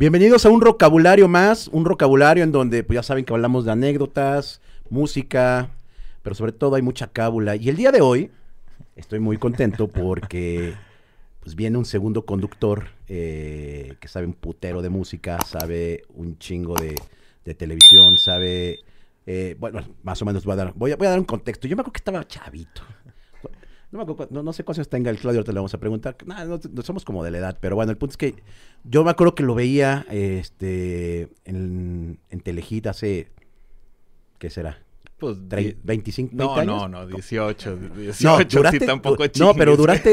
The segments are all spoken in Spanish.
Bienvenidos a un vocabulario más, un vocabulario en donde pues ya saben que hablamos de anécdotas, música, pero sobre todo hay mucha cábula. Y el día de hoy estoy muy contento porque pues viene un segundo conductor eh, que sabe un putero de música, sabe un chingo de, de televisión, sabe, eh, bueno, más o menos voy a dar, voy a, voy a dar un contexto. Yo me acuerdo que estaba chavito. No, me acuerdo cu- no, no sé cuántos tenga el Claudio, ahorita le vamos a preguntar. Nah, no, no somos como de la edad, pero bueno, el punto es que yo me acuerdo que lo veía este, en, en Telehit hace, ¿qué será? Pues, Tre- di- 25, 20 no, años. no, no, 18. 18 No, sí, duraste, tampoco no, pero chingues. duraste,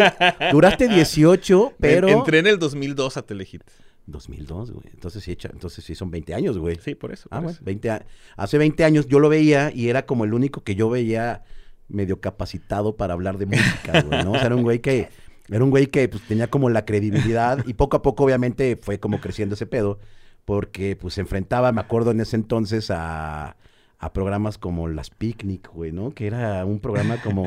duraste 18, pero... En- Entré en el 2002 a Telehit. 2002, güey. Entonces sí, entonces sí son 20 años, güey. Sí, por eso. Ah, por bueno, eso. 20 a- hace 20 años yo lo veía y era como el único que yo veía medio capacitado para hablar de música, güey, ¿no? O sea, era un güey que era un güey que pues, tenía como la credibilidad y poco a poco obviamente fue como creciendo ese pedo porque pues se enfrentaba, me acuerdo en ese entonces a a programas como Las Picnic, güey, ¿no? Que era un programa como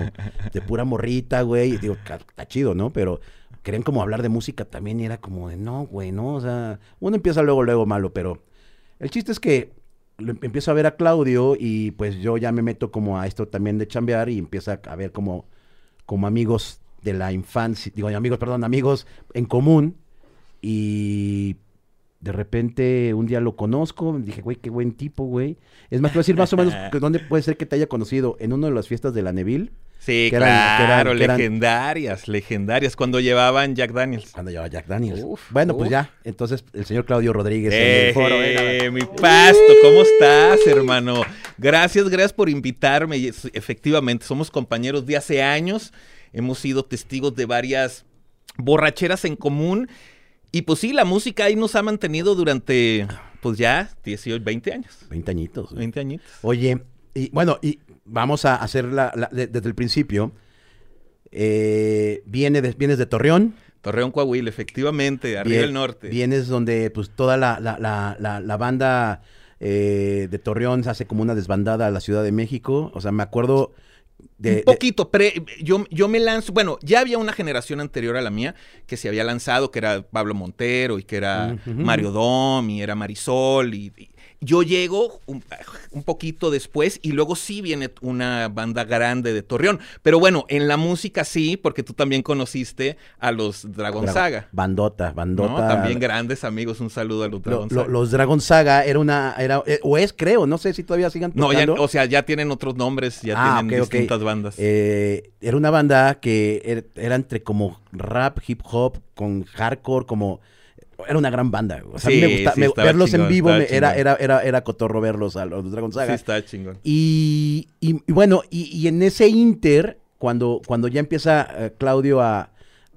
de pura morrita, güey. Y digo, "Ca- está chido, ¿no? Pero querían como hablar de música también y era como de, no, güey, ¿no? O sea, uno empieza luego, luego malo, pero el chiste es que empiezo a ver a Claudio y pues yo ya me meto como a esto también de chambear y empieza a ver como, como amigos de la infancia, digo, amigos, perdón, amigos en común y de repente un día lo conozco, dije, güey, qué buen tipo, güey. Es más, te voy a decir más o menos dónde puede ser que te haya conocido, en una de las fiestas de la Neville, Sí, que eran- claro, que eran- legendarias, legendarias. Cuando llevaban Jack Daniels. cuando llevaba Jack Daniels. Uf, bueno, pues ya, entonces el señor Claudio Rodríguez en el foro. Eh, mi pasto, ¿cómo estás, hermano? Gracias, gracias por invitarme. Efectivamente, somos compañeros de hace años. Hemos sido testigos de varias borracheras en común. Y pues sí, la música ahí nos ha mantenido durante, pues ya, 18, 20 años. 20 añitos. güey. 20 añitos. Oye, y bueno, y vamos a hacer la, la- de- desde el principio. Eh, viene de- vienes de Torreón. Torreón, Coahuila, efectivamente, arriba del norte. Vienes donde pues toda la, la, la, la, la banda eh, de Torreón se hace como una desbandada a la Ciudad de México. O sea, me acuerdo de... un de- poquito, pre- yo, yo me lanzo, bueno, ya había una generación anterior a la mía que se había lanzado, que era Pablo Montero y que era. Mario Dom y era Marisol y, y yo llego un, un poquito después y luego sí viene una banda grande de Torreón, pero bueno, en la música sí, porque tú también conociste a los Dragon Dra- Saga. Bandota, ¿no? bandota. También grandes amigos, un saludo a los Lo- Dragon lo- Saga. los Dragon Saga era una, era, eh, o es creo, no sé si todavía sigan No, ya, o sea, ya tienen otros nombres, ya Ah, tienen distintas bandas. Eh, era una banda que er- era entre como rap, hip hop, con hardcore, como... Era una gran banda. O sea, a mí Sí, me gusta sí, me- estaba verlos en vivo, me- era, era, era, era cotorro verlos a los Dragon sí, Saga. está chingón. Y, y- y bueno, y, y en ese inter, cuando, cuando ya empieza eh, Claudio a,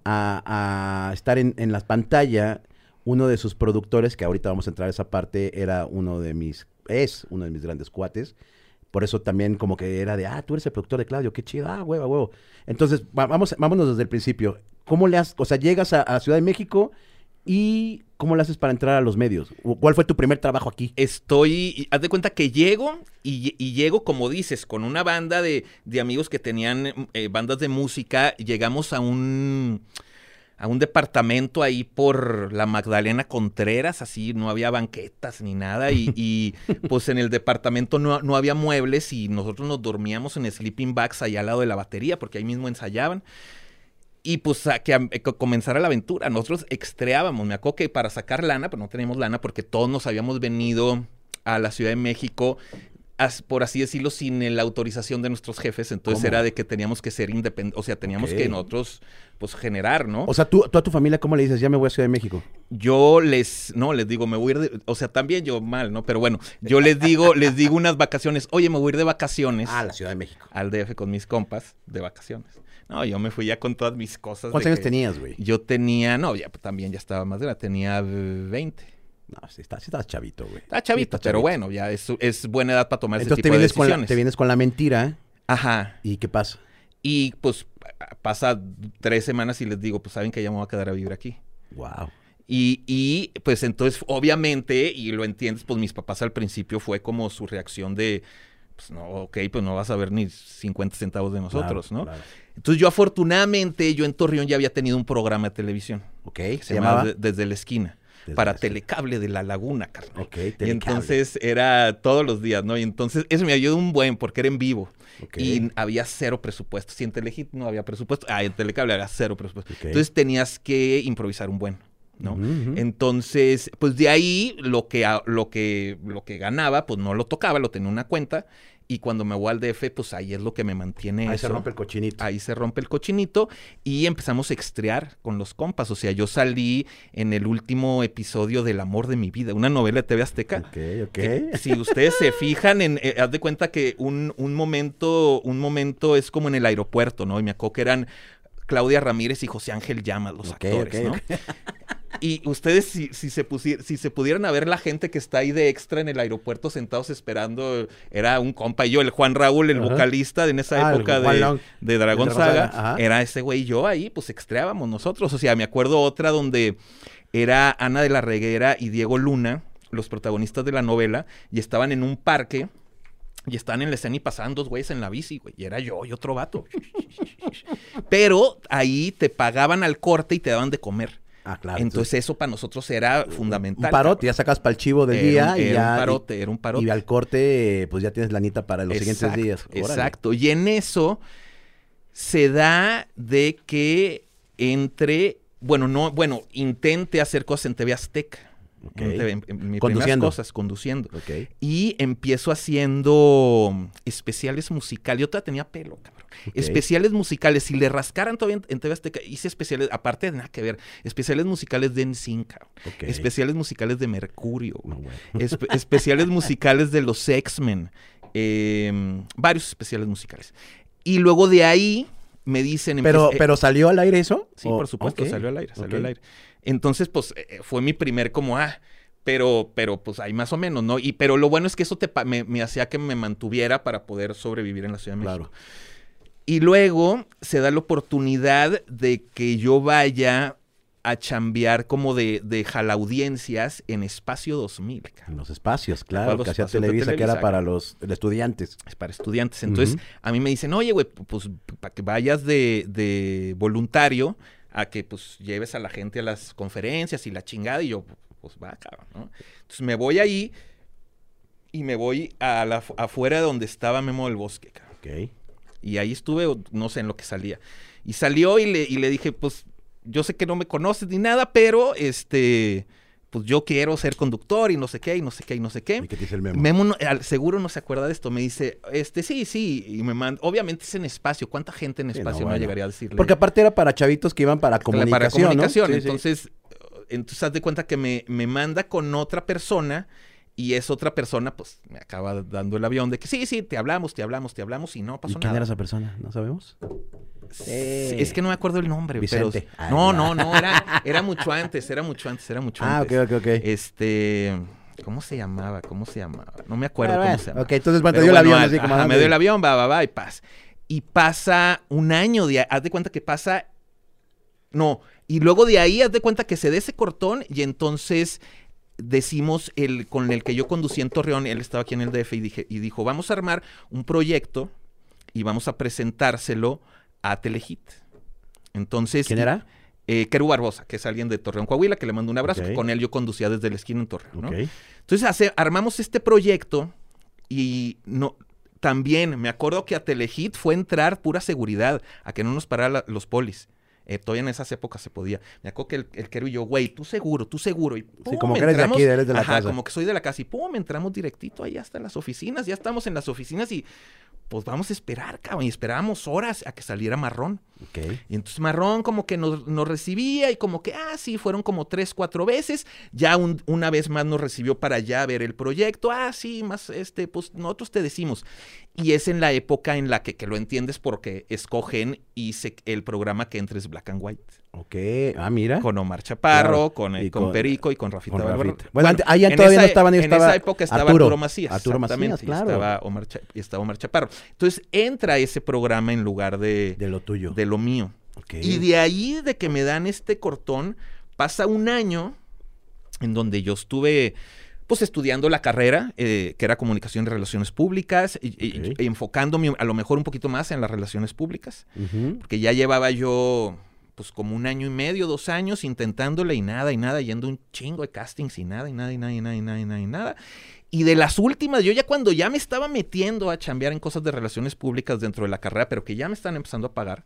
a- a estar en, en la pantalla, uno de sus productores, que ahorita vamos a entrar a esa parte, era uno de mis, es uno de mis grandes cuates. Por eso también como que era de, ah, tú eres el productor de Claudio, qué chido, ah, huevo, huevo. Entonces, va- vamos, vámonos desde el principio. ¿Cómo le has, o sea, llegas a, a Ciudad de México y cómo le haces para entrar a los medios? ¿O ¿Cuál fue tu primer trabajo aquí? Estoy, haz de cuenta que llego y, y llego, como dices, con una banda de, de amigos que tenían eh, bandas de música. Llegamos a un, a un departamento ahí por la Magdalena Contreras, así no había banquetas ni nada. Y, y, pues en el departamento no, no había muebles y nosotros nos dormíamos en sleeping bags allá al lado de la batería porque ahí mismo ensayaban. Y pues a que, a- que comenzara la aventura. Nosotros extreábamos. Me acuerdo que para sacar lana, pero no teníamos lana porque todos nos habíamos venido a la Ciudad de México, por así decirlo, sin la autorización de nuestros jefes. Entonces ¿Cómo? era de que teníamos que ser independientes. O sea, teníamos que nosotros, pues, generar, ¿no? O sea, tú, tú a tu familia, ¿cómo le dices? Ya me voy a Ciudad de México. yo les, no, les digo, me voy a ir de, o sea, también yo mal, ¿no? Pero bueno, yo les digo, les digo unas vacaciones, oye, me voy a ir de vacaciones Ah, la Ciudad de México. al DF con mis compas de vacaciones. No, yo me fui ya con todas mis cosas. ¿Cuántos de años tenías, güey? Yo tenía, no, ya pues, también ya estaba más grande, tenía eh, 20. No, sí, está- sí estabas chavito, güey. Está chavito, Sí, está pero chavito. bueno, ya es, es buena edad para tomar Entonces ese te tipo de vienes, con la, decisiones. te vienes con la mentira Ajá. y ¿qué pasa? Y pues pa- pasa tres semanas y les digo, pues saben que ya me voy a quedar a vivir aquí. Wow. Y, y, pues entonces, obviamente, y lo entiendes, pues mis papás al principio fue como su reacción de, pues no, ok, pues no vas a ver ni 50 centavos de nosotros, ¿no? Entonces yo afortunadamente, yo en Torreón ya había tenido un programa de televisión. Ok, se, llamaba llamaba. De- Desde la Esquina. para. Telecable de la Laguna, carnal. Ok, Y entonces era todos los días, ¿no? Y entonces eso me ayudó un buen porque era en vivo. Ok. Y había cero presupuesto. Si en Telehit no había presupuesto, ah, en Telecable había cero presupuesto. Entonces tenías que improvisar un buen, ¿no? Entonces, pues de ahí lo que, lo que, lo que ganaba, pues no lo tocaba, lo tenía en una cuenta. Y cuando me voy al DF, pues ahí es lo que me mantiene Ahí se rompe el cochinito. Ahí se rompe el cochinito y empezamos a extrear con los compas. O sea, yo salí en el último episodio del amor de mi vida, una novela de TV Azteca. Ok, ok. que si ustedes se fijan, en, eh, haz de cuenta que un, un momento, un momento es como en el aeropuerto, ¿no? Y me acuerdo que eran Claudia Ramírez y José Ángel Llamas, los actores, ¿no? Y ustedes, si, si, se pusi- si se pudieran a ver la gente que está ahí de extra en el aeropuerto sentados esperando, era un compa y yo, el Juan Raúl, el Ajá. vocalista de en esa Ah, época de, Long. de Dragón De Dragón Saga, era ese güey y yo ahí, pues extreábamos nosotros. O sea, me acuerdo otra donde era Ana de la Reguera y Diego Luna, los protagonistas de la novela, y estaban en un parque. Y estaban en la escena y pasaban dos güeyes en la bici, güey. Y era yo y otro vato. Pero ahí te pagaban al corte y te daban de comer. Ah, claro. Entonces eso para nosotros era fundamental. un parote, ya sacas para el chivo del Era un- día y era ya. un parote, era un parote. Y al corte, pues ya tienes lanita para los siguientes días. Órale. Exacto. Y en eso se da de que entre, bueno, no, bueno, intente hacer cosas en TV Azteca. Ok. En en- en Conduciendo. cosas, conduciendo. Ok. Y empiezo haciendo especiales musicales. Yo todavía tenía pelo, cabrón. Especiales musicales. Si le rascaran todavía en, en TV Azteca, hice especiales, aparte de nada que ver, especiales musicales de. Ok. Especiales musicales de Mercurio. No, bueno. Espe- especiales musicales de los X-Men. eh, varios especiales musicales. Y luego de ahí me dicen... Pero, empecé- pero ¿salió al aire eso? Sí, ¿O- por supuesto, ok, salió al aire, salió al aire. Entonces, pues, eh, fue mi primer como, ah, pero, pero, pues, ahí más o menos, ¿no? Y, pero lo bueno es que eso te, me, me hacía que me mantuviera para poder sobrevivir en la Ciudad de México. Claro. Y luego se da la oportunidad de que yo vaya a chambear como de, de jalaudiencias en Espacio 2000, cabrón. En los espacios, claro, que hacía Televisa, que era para los estudiantes. Es para estudiantes. Entonces, a mí me dicen, oye, güey, pues para que vayas de, de voluntario a que pues lleves a la gente a las conferencias y la chingada. Y yo, pues va, cabrón, ¿no? Entonces me voy ahí y me voy a la, afuera de donde estaba Memo del Bosque, cabrón. Ok. Y ahí estuve, no sé en lo que salía. Y salió y le, y le dije, pues, yo sé que no me conoces ni nada, pero este, pues yo quiero ser conductor y no sé qué, y no sé qué, y no sé qué. ¿Y qué te dice el memo? Memo no- al- seguro no se acuerda de esto. Me dice, este, sí, sí. Y me manda, obviamente es en espacio. ¿Cuánta gente en Sí, no, espacio no, bueno. llegaría a decirle? Porque aparte era para chavitos que iban para comunicación, para comunicación. ¿no? Sí, sí. entonces, entonces haz de cuenta que me, me manda con otra persona y esa otra persona, pues, me acaba dando el avión de que sí, sí, te hablamos, te hablamos, te hablamos y no ¿Y pasó quién nada. era esa persona? ¿No sabemos? Sí, Es que no me acuerdo el nombre, Vicente. pero... Ah, no, no. no, era, era mucho antes, era mucho antes, era mucho Ah, antes. ok, ok, ok. Este... ¿Cómo se llamaba? ¿Cómo se llamaba? No me acuerdo Bueno, cómo se llamaba. Ok, entonces bueno, te Pero dio el bueno, avión así como... ajá, ah, me dio el avión, va, va, va, y paz. Y pasa un año de... Haz de cuenta que pasa... No, y luego de ahí haz de cuenta que se dé ese cortón y entonces decimos el con el que yo conducí en Torreón, él estaba aquí en el DF y, dije, y dijo, vamos a armar un proyecto y vamos a presentárselo a Telehit. Entonces... ¿Quién era? Eh, Keru Barbosa, que es alguien de Torreón, Coahuila, que le mando un abrazo. Que Con él yo conducía desde la esquina en Torreón. Entonces hace- armamos este proyecto y no, también me acuerdo que a Telehit fue entrar pura seguridad, a que no nos pararan la- los polis. Eh, todavía en esas épocas se podía. Me acuerdo que el, el y yo, güey, tú seguro, tú seguro. Y pum, como que eres de aquí, eres de la ajá, casa. como que soy de la casa. Y pum, entramos directito ahí hasta las oficinas. Ya estamos en las oficinas y pues vamos a esperar, cabrón. Y esperábamos horas a que saliera marrón. Ok. Y entonces Marrón como que nos, nos recibía y como que, ah, sí, fueron como tres, cuatro veces. Ya un- una vez más nos recibió para allá ver el proyecto. Ah, sí, más, este, pues nosotros te decimos. Y es en la época en la que, que lo entiendes porque escogen y se- el programa que entres Black and White. Ok. Ah, mira. Con Omar Chaparro, Claro. con, eh, con con- Perico y con Rafita con. Rafita. Bueno, antes- ahí en todavía no estaban, En estaba esa época estaba Arturo. Arturo, Macías. Arturo Macías, claro. Estaba Omar, estaba Omar Chaparro. Entonces entra ese programa en lugar de, De lo tuyo. de lo mío. Ok. Y de ahí de que me dan este cortón, pasa un año en donde yo estuve pues estudiando la carrera, eh, que era comunicación y relaciones públicas, y, y- Ok. y enfocándome a lo mejor un poquito más en las relaciones públicas, porque ya llevaba yo pues como un año y medio, dos años intentándole y nada, y nada, yendo un chingo de castings y nada, y nada, y nada, y nada, y nada, y nada, y nada. Y de las últimas, yo ya cuando ya me estaba metiendo a chambear en cosas de relaciones públicas dentro de la carrera, pero que ya me están empezando a pagar,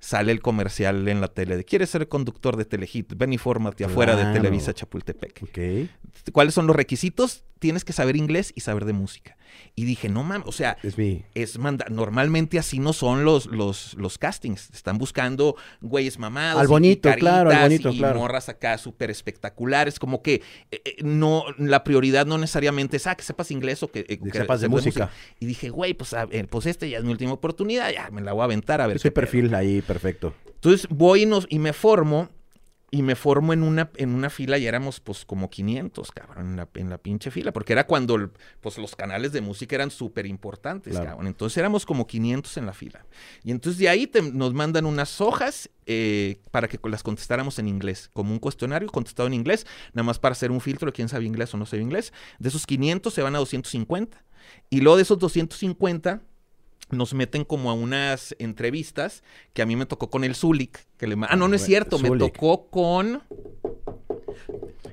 sale el comercial en la tele de ¿Quieres ser conductor de Telehit? Ven y fórmate afuera de Claro. Televisa Chapultepec. ¿Cuáles son los requisitos? Tienes que saber inglés y saber de música. Y dije, no mames, o sea, Es mi. es manda normalmente así no son los, los, los castings. Están buscando güeyes mamados. Al y bonito, claro, al bonito, y claro. morras acá súper espectaculares. Como que eh, eh, no, la prioridad no necesariamente es ah, que sepas inglés o que, eh, Que sepas de música. Y dije, güey, pues, a ver, pues este ya es mi última oportunidad, ya me la voy a aventar a ver. Ese qué pedo". perfil ahí, perfecto. Entonces voy y, nos, y me formo. Y me formo en una, en una fila y éramos pues como 500, cabrón, en la, en la pinche fila. Porque era cuando el- pues los canales de música eran súper importantes, Claro. cabrón. Entonces éramos como 500 en la fila. Y entonces de ahí te- nos mandan unas hojas eh, para que las contestáramos en inglés. Como un cuestionario contestado en inglés, nada más para hacer un filtro de quién sabe inglés o no sabe inglés. De esos 500 se van a 250. Y luego de esos 250 nos meten como a unas entrevistas que a mí me tocó con el Zulik. Que le ah, no, no es cierto, me tocó con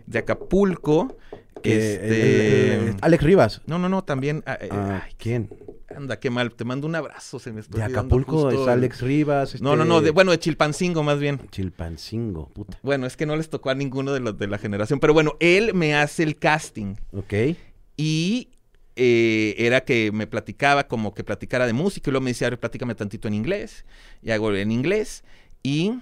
de Acapulco. Este... Alex Rivas. No, no, no, también. ah, eh, Ah, ay, ¿Quién? anda, qué mal. Te mando un abrazo, se me De Acapulco justo es Alex Rivas. No, no, este, no, de- bueno, de Chilpancingo más bien. Chilpancingo, puta. Bueno, es que no les tocó a ninguno de los de la generación. Pero bueno, él me hace el casting. Ok. Y eh, era que me platicaba como que platicara de música y luego me decía, platícame tantito en inglés. Y hago en inglés. Y...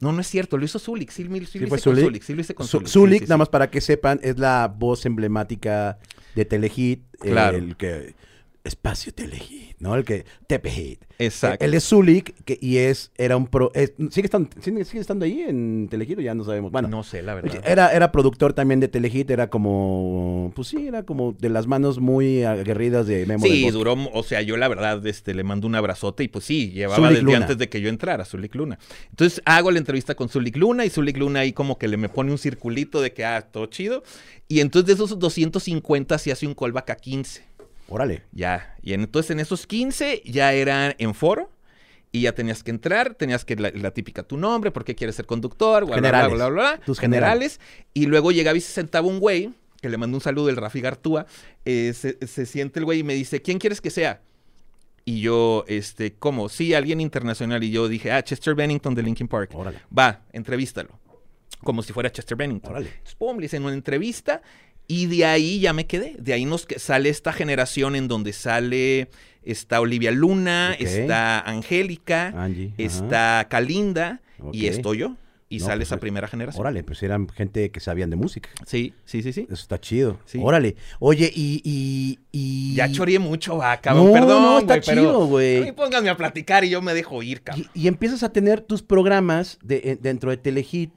No, no es cierto, lo hizo Zulik. Sí, lo hice Zulik. Zulik. Sí, lo hice con Zu- Zulik. Zulik, sí, nada más para que sepan, es la voz emblemática de Telehit. Claro. El que... Espacio Telehit, ¿no? El que... Tepehit. Exacto. Él es Zulik que, y es, era un pro... es- ¿sigue, estando, sigue, sigue estando ahí en Telehit o ya no sabemos? Bueno, no sé, la verdad. Era, era productor también de Telehit, era como, pues sí, era como de las manos muy aguerridas de Memo Sí, duró, o sea, yo la verdad este, le mando un abrazote y pues sí, llevaba Zulik desde Luna. antes de que yo entrara, Zulik Luna. Entonces hago la entrevista con Zulik Luna y Zulik Luna ahí como que le me pone un circulito de que, ah, todo chido. Y entonces de esos 250 se hace un callback a 15. Órale. Ya. Y en- entonces en esos 15 ya eran en foro. Y ya tenías que entrar, tenías que la, la típica tu nombre, por qué quieres ser conductor, bla, bla, bla, Generales. bla, bla, bla, Tus generales. Y luego llegaba y se sentaba un güey, que le mandó un saludo el Rafi Gartúa, eh, se, se siente el güey y me dice, ¿quién quieres que sea? Y yo, este, ¿cómo? Sí, alguien internacional. Y yo dije, ah, Chester Bennington de Linkin Park. Órale. Va, entrevístalo. Como si fuera Chester Bennington. Órale. Entonces, pum, le hice una entrevista y de ahí ya me quedé. De ahí nos sale esta generación en donde sale, está Olivia Luna, Ok. está Angélica, Angie. ajá. está Calinda y estoy yo. Y No, sale pues, esa primera generación. Órale, pues eran gente que sabían de música. Sí, sí, sí, sí. Eso está chido. Sí. Órale. Oye, y... y, y- Ya choreé mucho, va, cabrón. No, Perdón, no, está chido, a güey. mí pónganme a platicar y yo me dejo ir, cabrón. Y, y empiezas a tener tus programas de, en- dentro de Telehit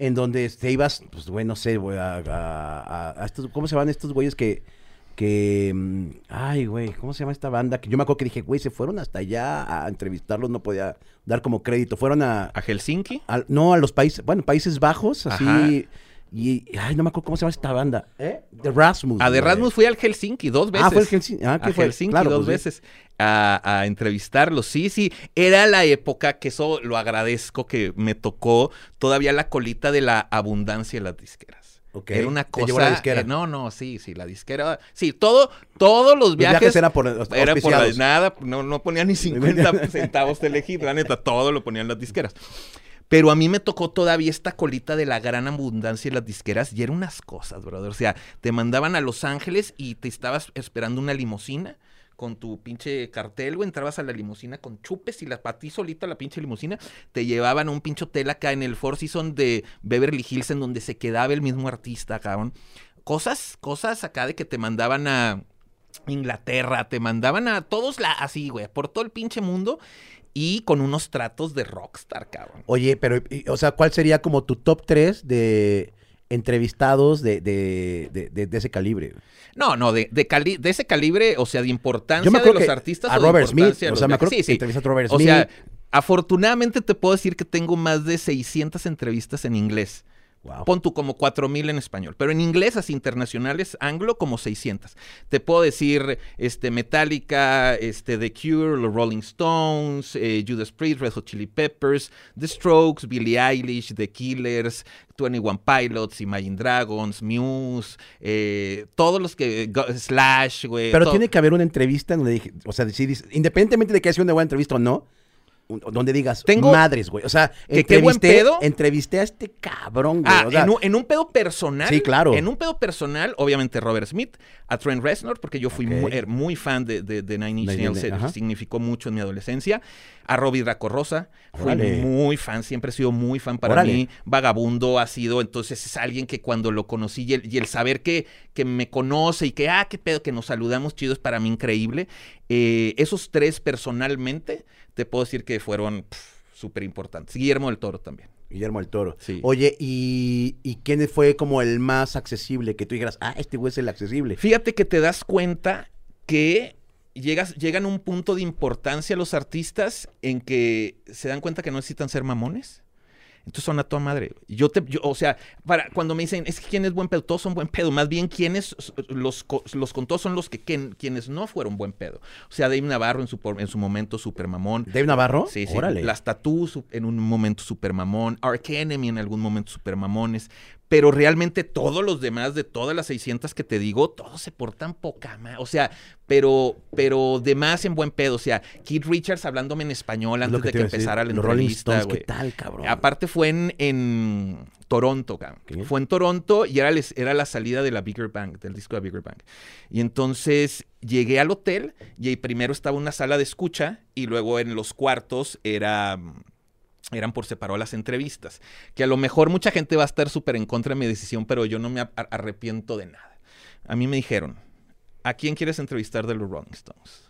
en donde te ibas, pues, güey, no sé, güey, a, a- estos, ¿cómo se llaman estos güeyes que, que, mm, ay, güey, ¿cómo se llama esta banda? Que yo me acuerdo que dije, güey, se fueron hasta allá a entrevistarlos, no podía dar como crédito, fueron a, A Helsinki. a- no, a los países, bueno, Países Bajos, así, Ajá. Y, ay, no me acuerdo cómo se llama esta banda, ¿eh? De Rasmus. A de güey. Rasmus fui al Helsinki dos veces. Ah, fue el Helsinki, ah, ¿qué a fue? Helsinki Claro, dos pues, sí. veces a, a entrevistarlos. Sí, sí, era la época que eso lo agradezco que me tocó todavía la colita de la abundancia de las disqueras. Ok, Era una te llevó la cosa. disquera. eh, no, no, sí, sí, la disquera. Sí, todo, todos los Los viajes. viajes eran por era por la- nada, no, no ponían ni 50 centavos de elegir, la neta, todo lo ponían las disqueras. Pero a mí me tocó todavía esta colita de la gran abundancia de las disqueras y eran unas cosas, brother. O sea, te mandaban a Los Ángeles y te estabas esperando una limusina con tu pinche cartel, güey, entrabas a la limusina con chupes y la, para ti solito a la pinche limusina, te llevaban a un pinche hotel acá en el Four Seasons de Beverly Hills en donde se quedaba el mismo artista, cabrón. Cosas, cosas acá de que te mandaban a Inglaterra, te mandaban a todos la, así, güey, por todo el pinche mundo y con unos tratos de rockstar, cabrón. Oye, pero, y- o sea, ¿cuál sería como tu top 3 de entrevistados de, de, de, de- de ese calibre? No, no, de, de, cali- de ese calibre, o sea, de importancia Yo me de los que artistas a o Robert Smith, o sea, me acuerdo que entrevistaste a Robert O sea, Smith. afortunadamente te puedo decir que tengo más de 600 entrevistas en inglés. Wow. Pon tú como 4000 en español, pero en inglés, así internacionales, anglo, como 600. Te puedo decir este, Metallica, este, The Cure, los Rolling Stones, eh, Judas Priest, Red Hot Chili Peppers, The Strokes, Billie Eilish, The Killers, 21 Pilots, Imagine Dragons, Muse, eh, todos los que. Go- Slash, güey. Pero todo. tiene que haber una entrevista donde dije, o sea, independientemente de que haya sido una buena entrevista o no, donde digas, Tengo- madres, güey. O sea, ¿Que qué buen pedo? entrevisté a este cabrón, güey. Ah, o sea, en, un, en un pedo personal. Sí, claro. En un pedo personal, obviamente Robert Smith, a Trent Reznor, porque yo fui muy, er- muy fan de, de, de Nine Inch Nails, se- significó mucho en mi adolescencia. A Robbie Draco Rosa, fui muy fan, siempre he sido muy fan para mí. Vagabundo ha sido, entonces es alguien que cuando lo conocí y el, y el saber que, que me conoce y que, ah, qué pedo, que nos saludamos chido es para mí increíble. Eh, esos tres personalmente, te puedo decir que fueron súper importantes. Guillermo del Toro también. Guillermo del Toro. Sí. Oye, ¿y, ¿y quién fue como el más accesible? Que tú dijeras, ah, este güey es el accesible. Fíjate que te das cuenta que llegas, llegan a un punto de importancia los artistas en que se dan cuenta que no necesitan ser mamones. Entonces son a toda madre. Yo te, yo, o sea, para cuando me dicen, es que quién es buen pedo, todos son buen pedo. Más bien, quienes los, los contó son los que, quien- quienes no fueron buen pedo. O sea, Dave Navarro en su, en su momento super mamón. ¿Dave Navarro? Sí, sí. Órale. Las Tattoos en un momento super mamón. Ark Enemy en algún momento super mamones. Pero realmente todos los demás, de todas las 600 que te digo, todos se portan poca ma- O sea, pero, pero de más en buen pedo. O sea, Keith Richards hablándome en español antes de que empezara la Los Rolling entrevista, Stones. ¿qué tal, cabrón? Aparte fue en, en Toronto, cabrón. ¿Qué? Fue en Toronto y era, les- era la salida de la Bigger Bang, del disco de Bigger Bang. Y entonces llegué al hotel y ahí primero estaba una sala de escucha y luego en los cuartos era... Eran por separado las entrevistas. Que a lo mejor mucha gente va a estar súper en contra de mi decisión, pero yo no me ar- arrepiento de nada. A mí me dijeron, ¿a quién quieres entrevistar de los Rolling Stones?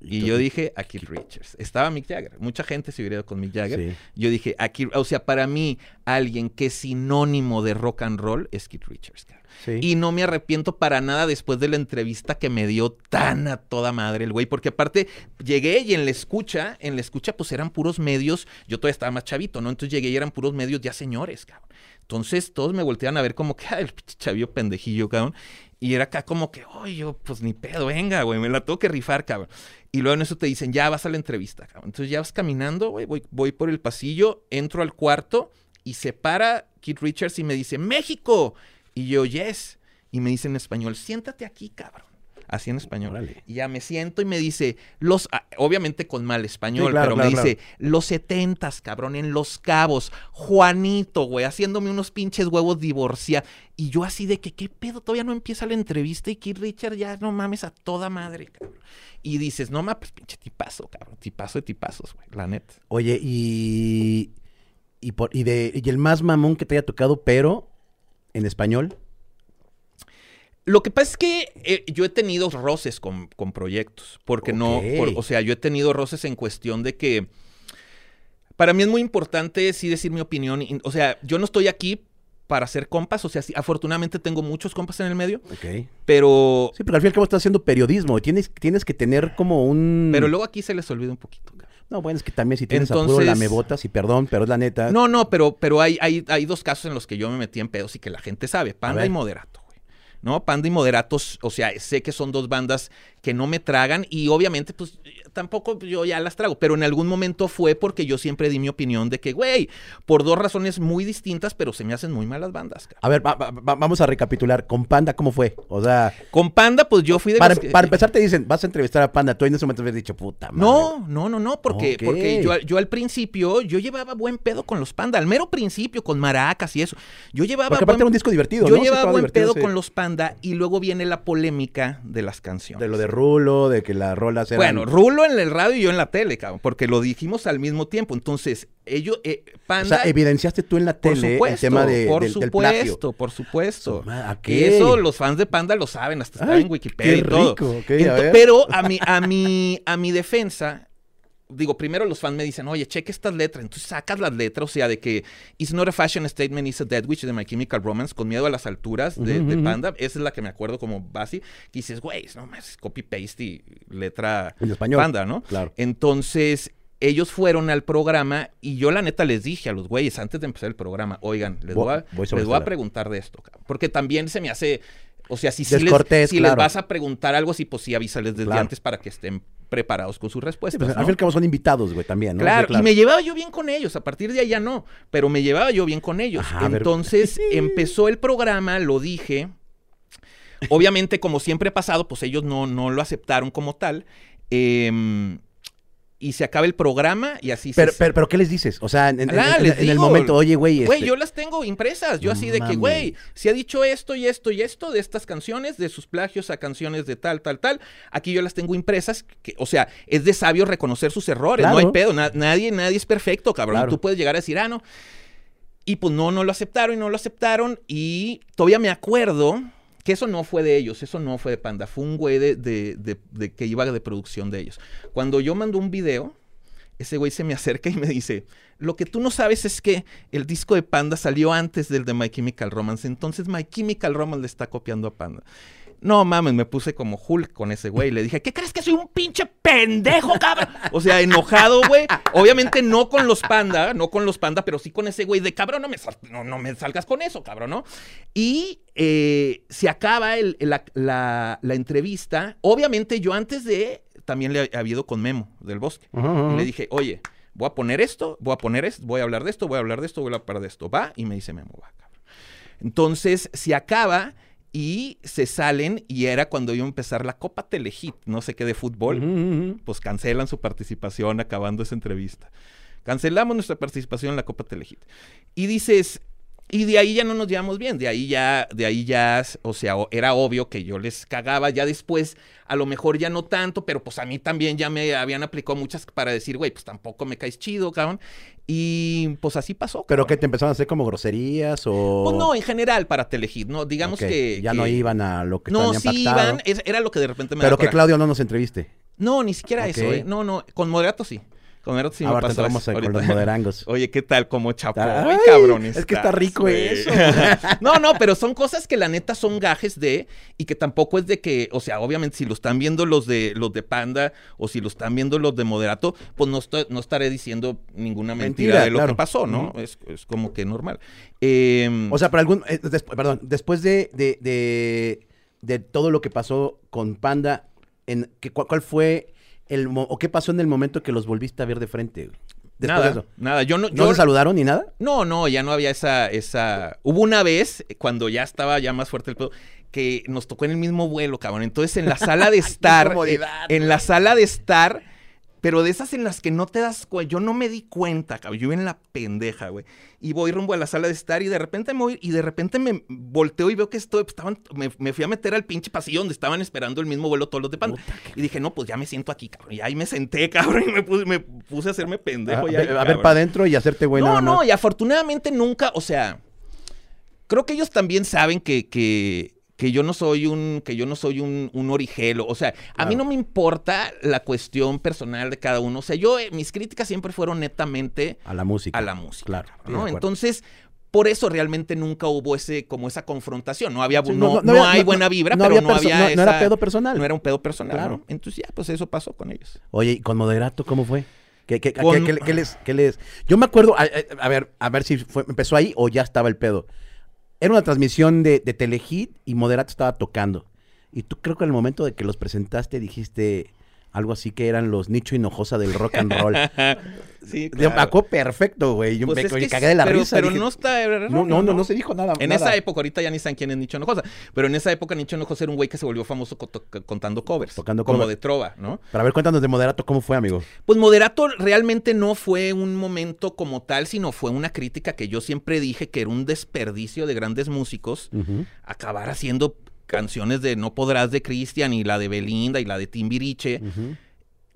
Y yo dije, a Keith Richards. Estaba Mick Jagger. Mucha gente se hubiera ido con Mick Jagger. Sí. Yo dije, aquí, o sea, para mí, alguien que es sinónimo de rock and roll es Keith Richards. Sí. Y no me arrepiento para nada después de la entrevista que me dio tan a toda madre el güey, porque aparte llegué y en la escucha, en la escucha pues eran puros medios, yo todavía estaba más chavito, ¿no? Entonces llegué y eran puros medios ya señores, cabrón. Entonces todos me volteaban a ver como que, "Ah, el chavillo pendejillo, cabrón. Y era acá como que, oye, yo, pues ni pedo, venga, güey, me la tengo que rifar, cabrón. Y luego en eso te dicen, ya vas a la entrevista, cabrón. Entonces ya vas caminando, güey, voy, voy por el pasillo, entro al cuarto y se para Keith Richards y me dice, México. Y yo, yes. Y me dice en español, siéntate aquí, cabrón. Así en español. Y ya me siento y me dice, los, ah, obviamente con mal español, Sí, claro, pero claro, me dice, los setentas, cabrón, en Los Cabos, Juanito, güey, haciéndome unos pinches huevos divorcia. Y yo así de que, ¿qué pedo? Todavía no empieza la entrevista y Keith Richard ya no mames a toda madre, cabrón. Y dices, no mames, pinche tipazo, cabrón, tipazo de tipazos, güey, la neta. Oye, y, y, por, y, de, y el más mamón que te haya tocado, pero en español. Lo que pasa es que eh, yo he tenido roces con, con proyectos, porque no, Ok. por- o sea, yo he tenido roces en cuestión de que para mí es muy importante sí decir mi opinión, o sea, yo no estoy aquí para hacer compas, o sea, sí, afortunadamente tengo muchos compas en el medio, Ok. pero, Sí, pero al fin y al cabo estás haciendo periodismo. Tienes, tienes que tener como un. pero luego aquí se les olvida un poquito. No, bueno, es que también si tienes apuro Entonces- la me botas y perdón, pero es la neta. No, no, pero, pero hay, hay, hay dos casos en los que yo me metí en pedos y que la gente sabe, Panda y Moderato. ¿No? Panda y Moderatos, o sea, sé que son dos bandas que no me tragan y obviamente, pues, tampoco yo ya las trago, pero en algún momento fue porque yo siempre di mi opinión de que, güey, por dos razones muy distintas, pero se me hacen muy malas bandas. A ver, va- va- va- vamos a recapitular. Con Panda, ¿cómo fue? O sea, Con Panda, pues yo fui de para, los para empezar te dicen, vas a entrevistar a Panda. Tú en ese momento habías dicho, puta madre. No, no, no, no, porque, porque yo, yo al principio, yo llevaba buen pedo con los Panda, al mero principio, con maracas y eso. Yo llevaba Porque aparte buen era un disco divertido, Yo llevaba buen pedo sí. con los Panda y luego viene la polémica de las canciones. De lo de Rulo, de que las rolas eran... Bueno, Rulo en el radio y yo en la tele, cabrón, porque lo dijimos al mismo tiempo. Entonces, ellos, eh, o Panda... sea, evidenciaste tú en la por tele supuesto, el tema de, por del, del plagio. supuesto, por supuesto. Y eso los fans de Panda lo saben, hasta está en Wikipedia qué y todo. a pero a mi, a mi, a mi defensa, digo, primero los fans me dicen, oye, cheque estas letras. Entonces sacas las letras, o sea, de que It's not a fashion statement, it's a dead witch de My Chemical Romance, con miedo a las alturas de. Panda. Esa es la que me acuerdo como base. Que dices, güey, no más, copy-paste y letra En español. Panda, ¿no? Claro. Entonces, ellos fueron al programa y yo la neta les dije a los güeyes antes de empezar el programa, oigan, les Voy- voy a, voy les voy a preguntar de esto, cabrón. porque también se me hace, o sea, si, les, si claro. les vas a preguntar algo, sí, pues sí avísales desde Claro. antes para que estén preparados con sus Sí, respuestas. pues, al fin y al cabo son invitados, güey, también, ¿no? Claro, Sí, claro. y me llevaba yo bien con ellos. A partir de ahí ya no, pero me llevaba yo bien con ellos. Ajá. Entonces empezó el programa, lo dije. Obviamente, como siempre ha pasado, pues ellos no, no lo aceptaron como tal. Em, y se acaba el programa y así Pero, se... pero, pero, ¿qué les dices? O sea, en, en- Ah, en- les en el digo, momento, oye, güey, Güey, este, yo las tengo impresas. Yo No así de que, güey, se ha dicho esto y esto y esto de estas canciones, de sus plagios a canciones de tal, tal, tal. Aquí yo las tengo impresas. Que, o sea, es de sabio reconocer sus errores. No hay Claro. pedo. na- nadie, nadie es perfecto, cabrón. Claro. Tú puedes llegar a decir, ah, no. Y pues no, no lo aceptaron y no lo aceptaron. Y todavía me acuerdo que eso no fue de ellos, eso no fue de Panda, fue un güey de, que iba de producción de ellos. Cuando yo mando un video, ese güey se me acerca y me dice, lo que tú no sabes es que el disco de Panda salió antes del de My Chemical Romance, entonces My Chemical Romance le está copiando a Panda. No mames, me puse como Hulk con ese güey. Le dije, ¿qué crees que soy un pinche pendejo, cabrón? O sea, enojado, güey. Obviamente no con los panda, no con los panda, pero sí con ese güey de cabrón, no me, sal- no, no me salgas con eso, cabrón, ¿no? Y eh, se acaba el- la, la- la entrevista. Obviamente yo antes de, también le había ido con Memo del Bosque. Y le dije, oye, voy a poner esto, voy a poner esto, voy a hablar de esto, voy a hablar de esto, voy a hablar de esto. Va, y me dice Memo, va, cabrón. Entonces se acaba y se salen y era cuando iba a empezar la Copa Telehit, no sé qué de fútbol, pues cancelan su participación acabando esa entrevista. Cancelamos nuestra participación en la Copa Telehit. Y dices, y de ahí ya no nos llevamos bien, de ahí ya, de ahí ya, o sea, era obvio que yo les cagaba, ya después, a lo mejor ya no tanto, pero pues a mí también ya me habían aplicado muchas para decir, güey, pues tampoco me caes chido, cabrón. Y pues así pasó. ¿Pero qué te empezaron a hacer como groserías o...? Pues no, en general para Telehit, ¿no? Digamos que... Ya que- no iban a lo que No, sí pactado. iban, es- era lo que de repente me Pero que. Claudio no nos entreviste. No, ni siquiera eso, ¿eh? No, no, con Moderato sí. Con sí me Ahora pasó a- con los moderangos. Oye, ¿qué tal? Como chapo. Ay, cabrón. es que está rico eso. no, no, pero son cosas que la neta son gajes de y que tampoco es de que, o sea, obviamente si lo están viendo los de los de Panda o si lo están viendo los de Moderato, pues no, estoy- no estaré diciendo ninguna mentira, Mentira, de lo claro. que pasó, ¿no? es, es como que normal. Em, O sea, pero algún... eh, des- perdón, después de, de, de, de todo lo que pasó con Panda, en, ¿qué- cuál, cuál fue el... o qué pasó en el momento que los volviste a ver de frente? güey? Después nada, de eso. nada. Yo no, ¿No yo, se saludaron ni nada? No, no, ya no había esa, esa. Hubo una vez, eh, cuando ya estaba ya más fuerte el pedo, que nos tocó en el mismo vuelo, cabrón. Entonces, en la sala de estar, eh, en la sala de estar, pero de esas en las que no te das cuenta, yo no me di cuenta, cabrón. Yo iba en la pendeja, güey. Y voy rumbo a la sala de estar y de repente me voy, y de repente me volteo y veo que estoy, pues, estaban, me, me fui a meter al pinche pasillo donde estaban esperando el mismo vuelo todos los de Panda. Y dije, no, pues ya me siento aquí, cabrón. Y ahí me senté, cabrón, y me puse, me puse a hacerme pendejo. a, ya ver- para adentro y hacerte güey No, nada no, y afortunadamente nunca, o sea, creo que ellos también saben que, que, que yo no soy un, que yo no soy un, un origelo. O sea, a mí no me importa la cuestión personal de cada uno. O sea, yo, eh, mis críticas siempre fueron netamente A la música. a la música. Claro. ¿no? Entonces, por eso realmente nunca hubo ese, como esa confrontación. No había, Sí, no, no había- hay buena vibra, no pero había no había no- no era esa- pedo personal. No era un pedo personal. Claro. ¿no? Entonces ya, pues eso pasó con ellos. Oye, ¿y con Moderato cómo fue? ¿Qué, qué- Con- qué- qué- les, qué les- Yo me acuerdo, a ver, a ver si fue, empezó ahí o ya estaba el pedo. Era una transmisión de, de Telehit y Moderato estaba tocando. Y tú creo que en el momento de que los presentaste dijiste algo así que eran los Nicho Hinojosa del rock and roll. Sí, Me acuerdo perfecto, güey. Yo Pues me, me cagué de la pero, risa. Pero dije, no está. no, no, no, no se dijo nada. En nada. esa época, ahorita ya ni saben quién es Nicho Hinojosa, pero en esa época Nicho Hinojosa era un güey que se volvió famoso co- contando covers. Tocando Como cover. de trova, ¿no? Para ver, cuéntanos de Moderato, ¿cómo fue, amigo? Pues Moderato realmente no fue un momento como tal, sino fue una crítica que yo siempre dije que era un desperdicio de grandes músicos acabar haciendo canciones de No Podrás de Cristian y la de Belinda y la de Timbiriche. Ujú.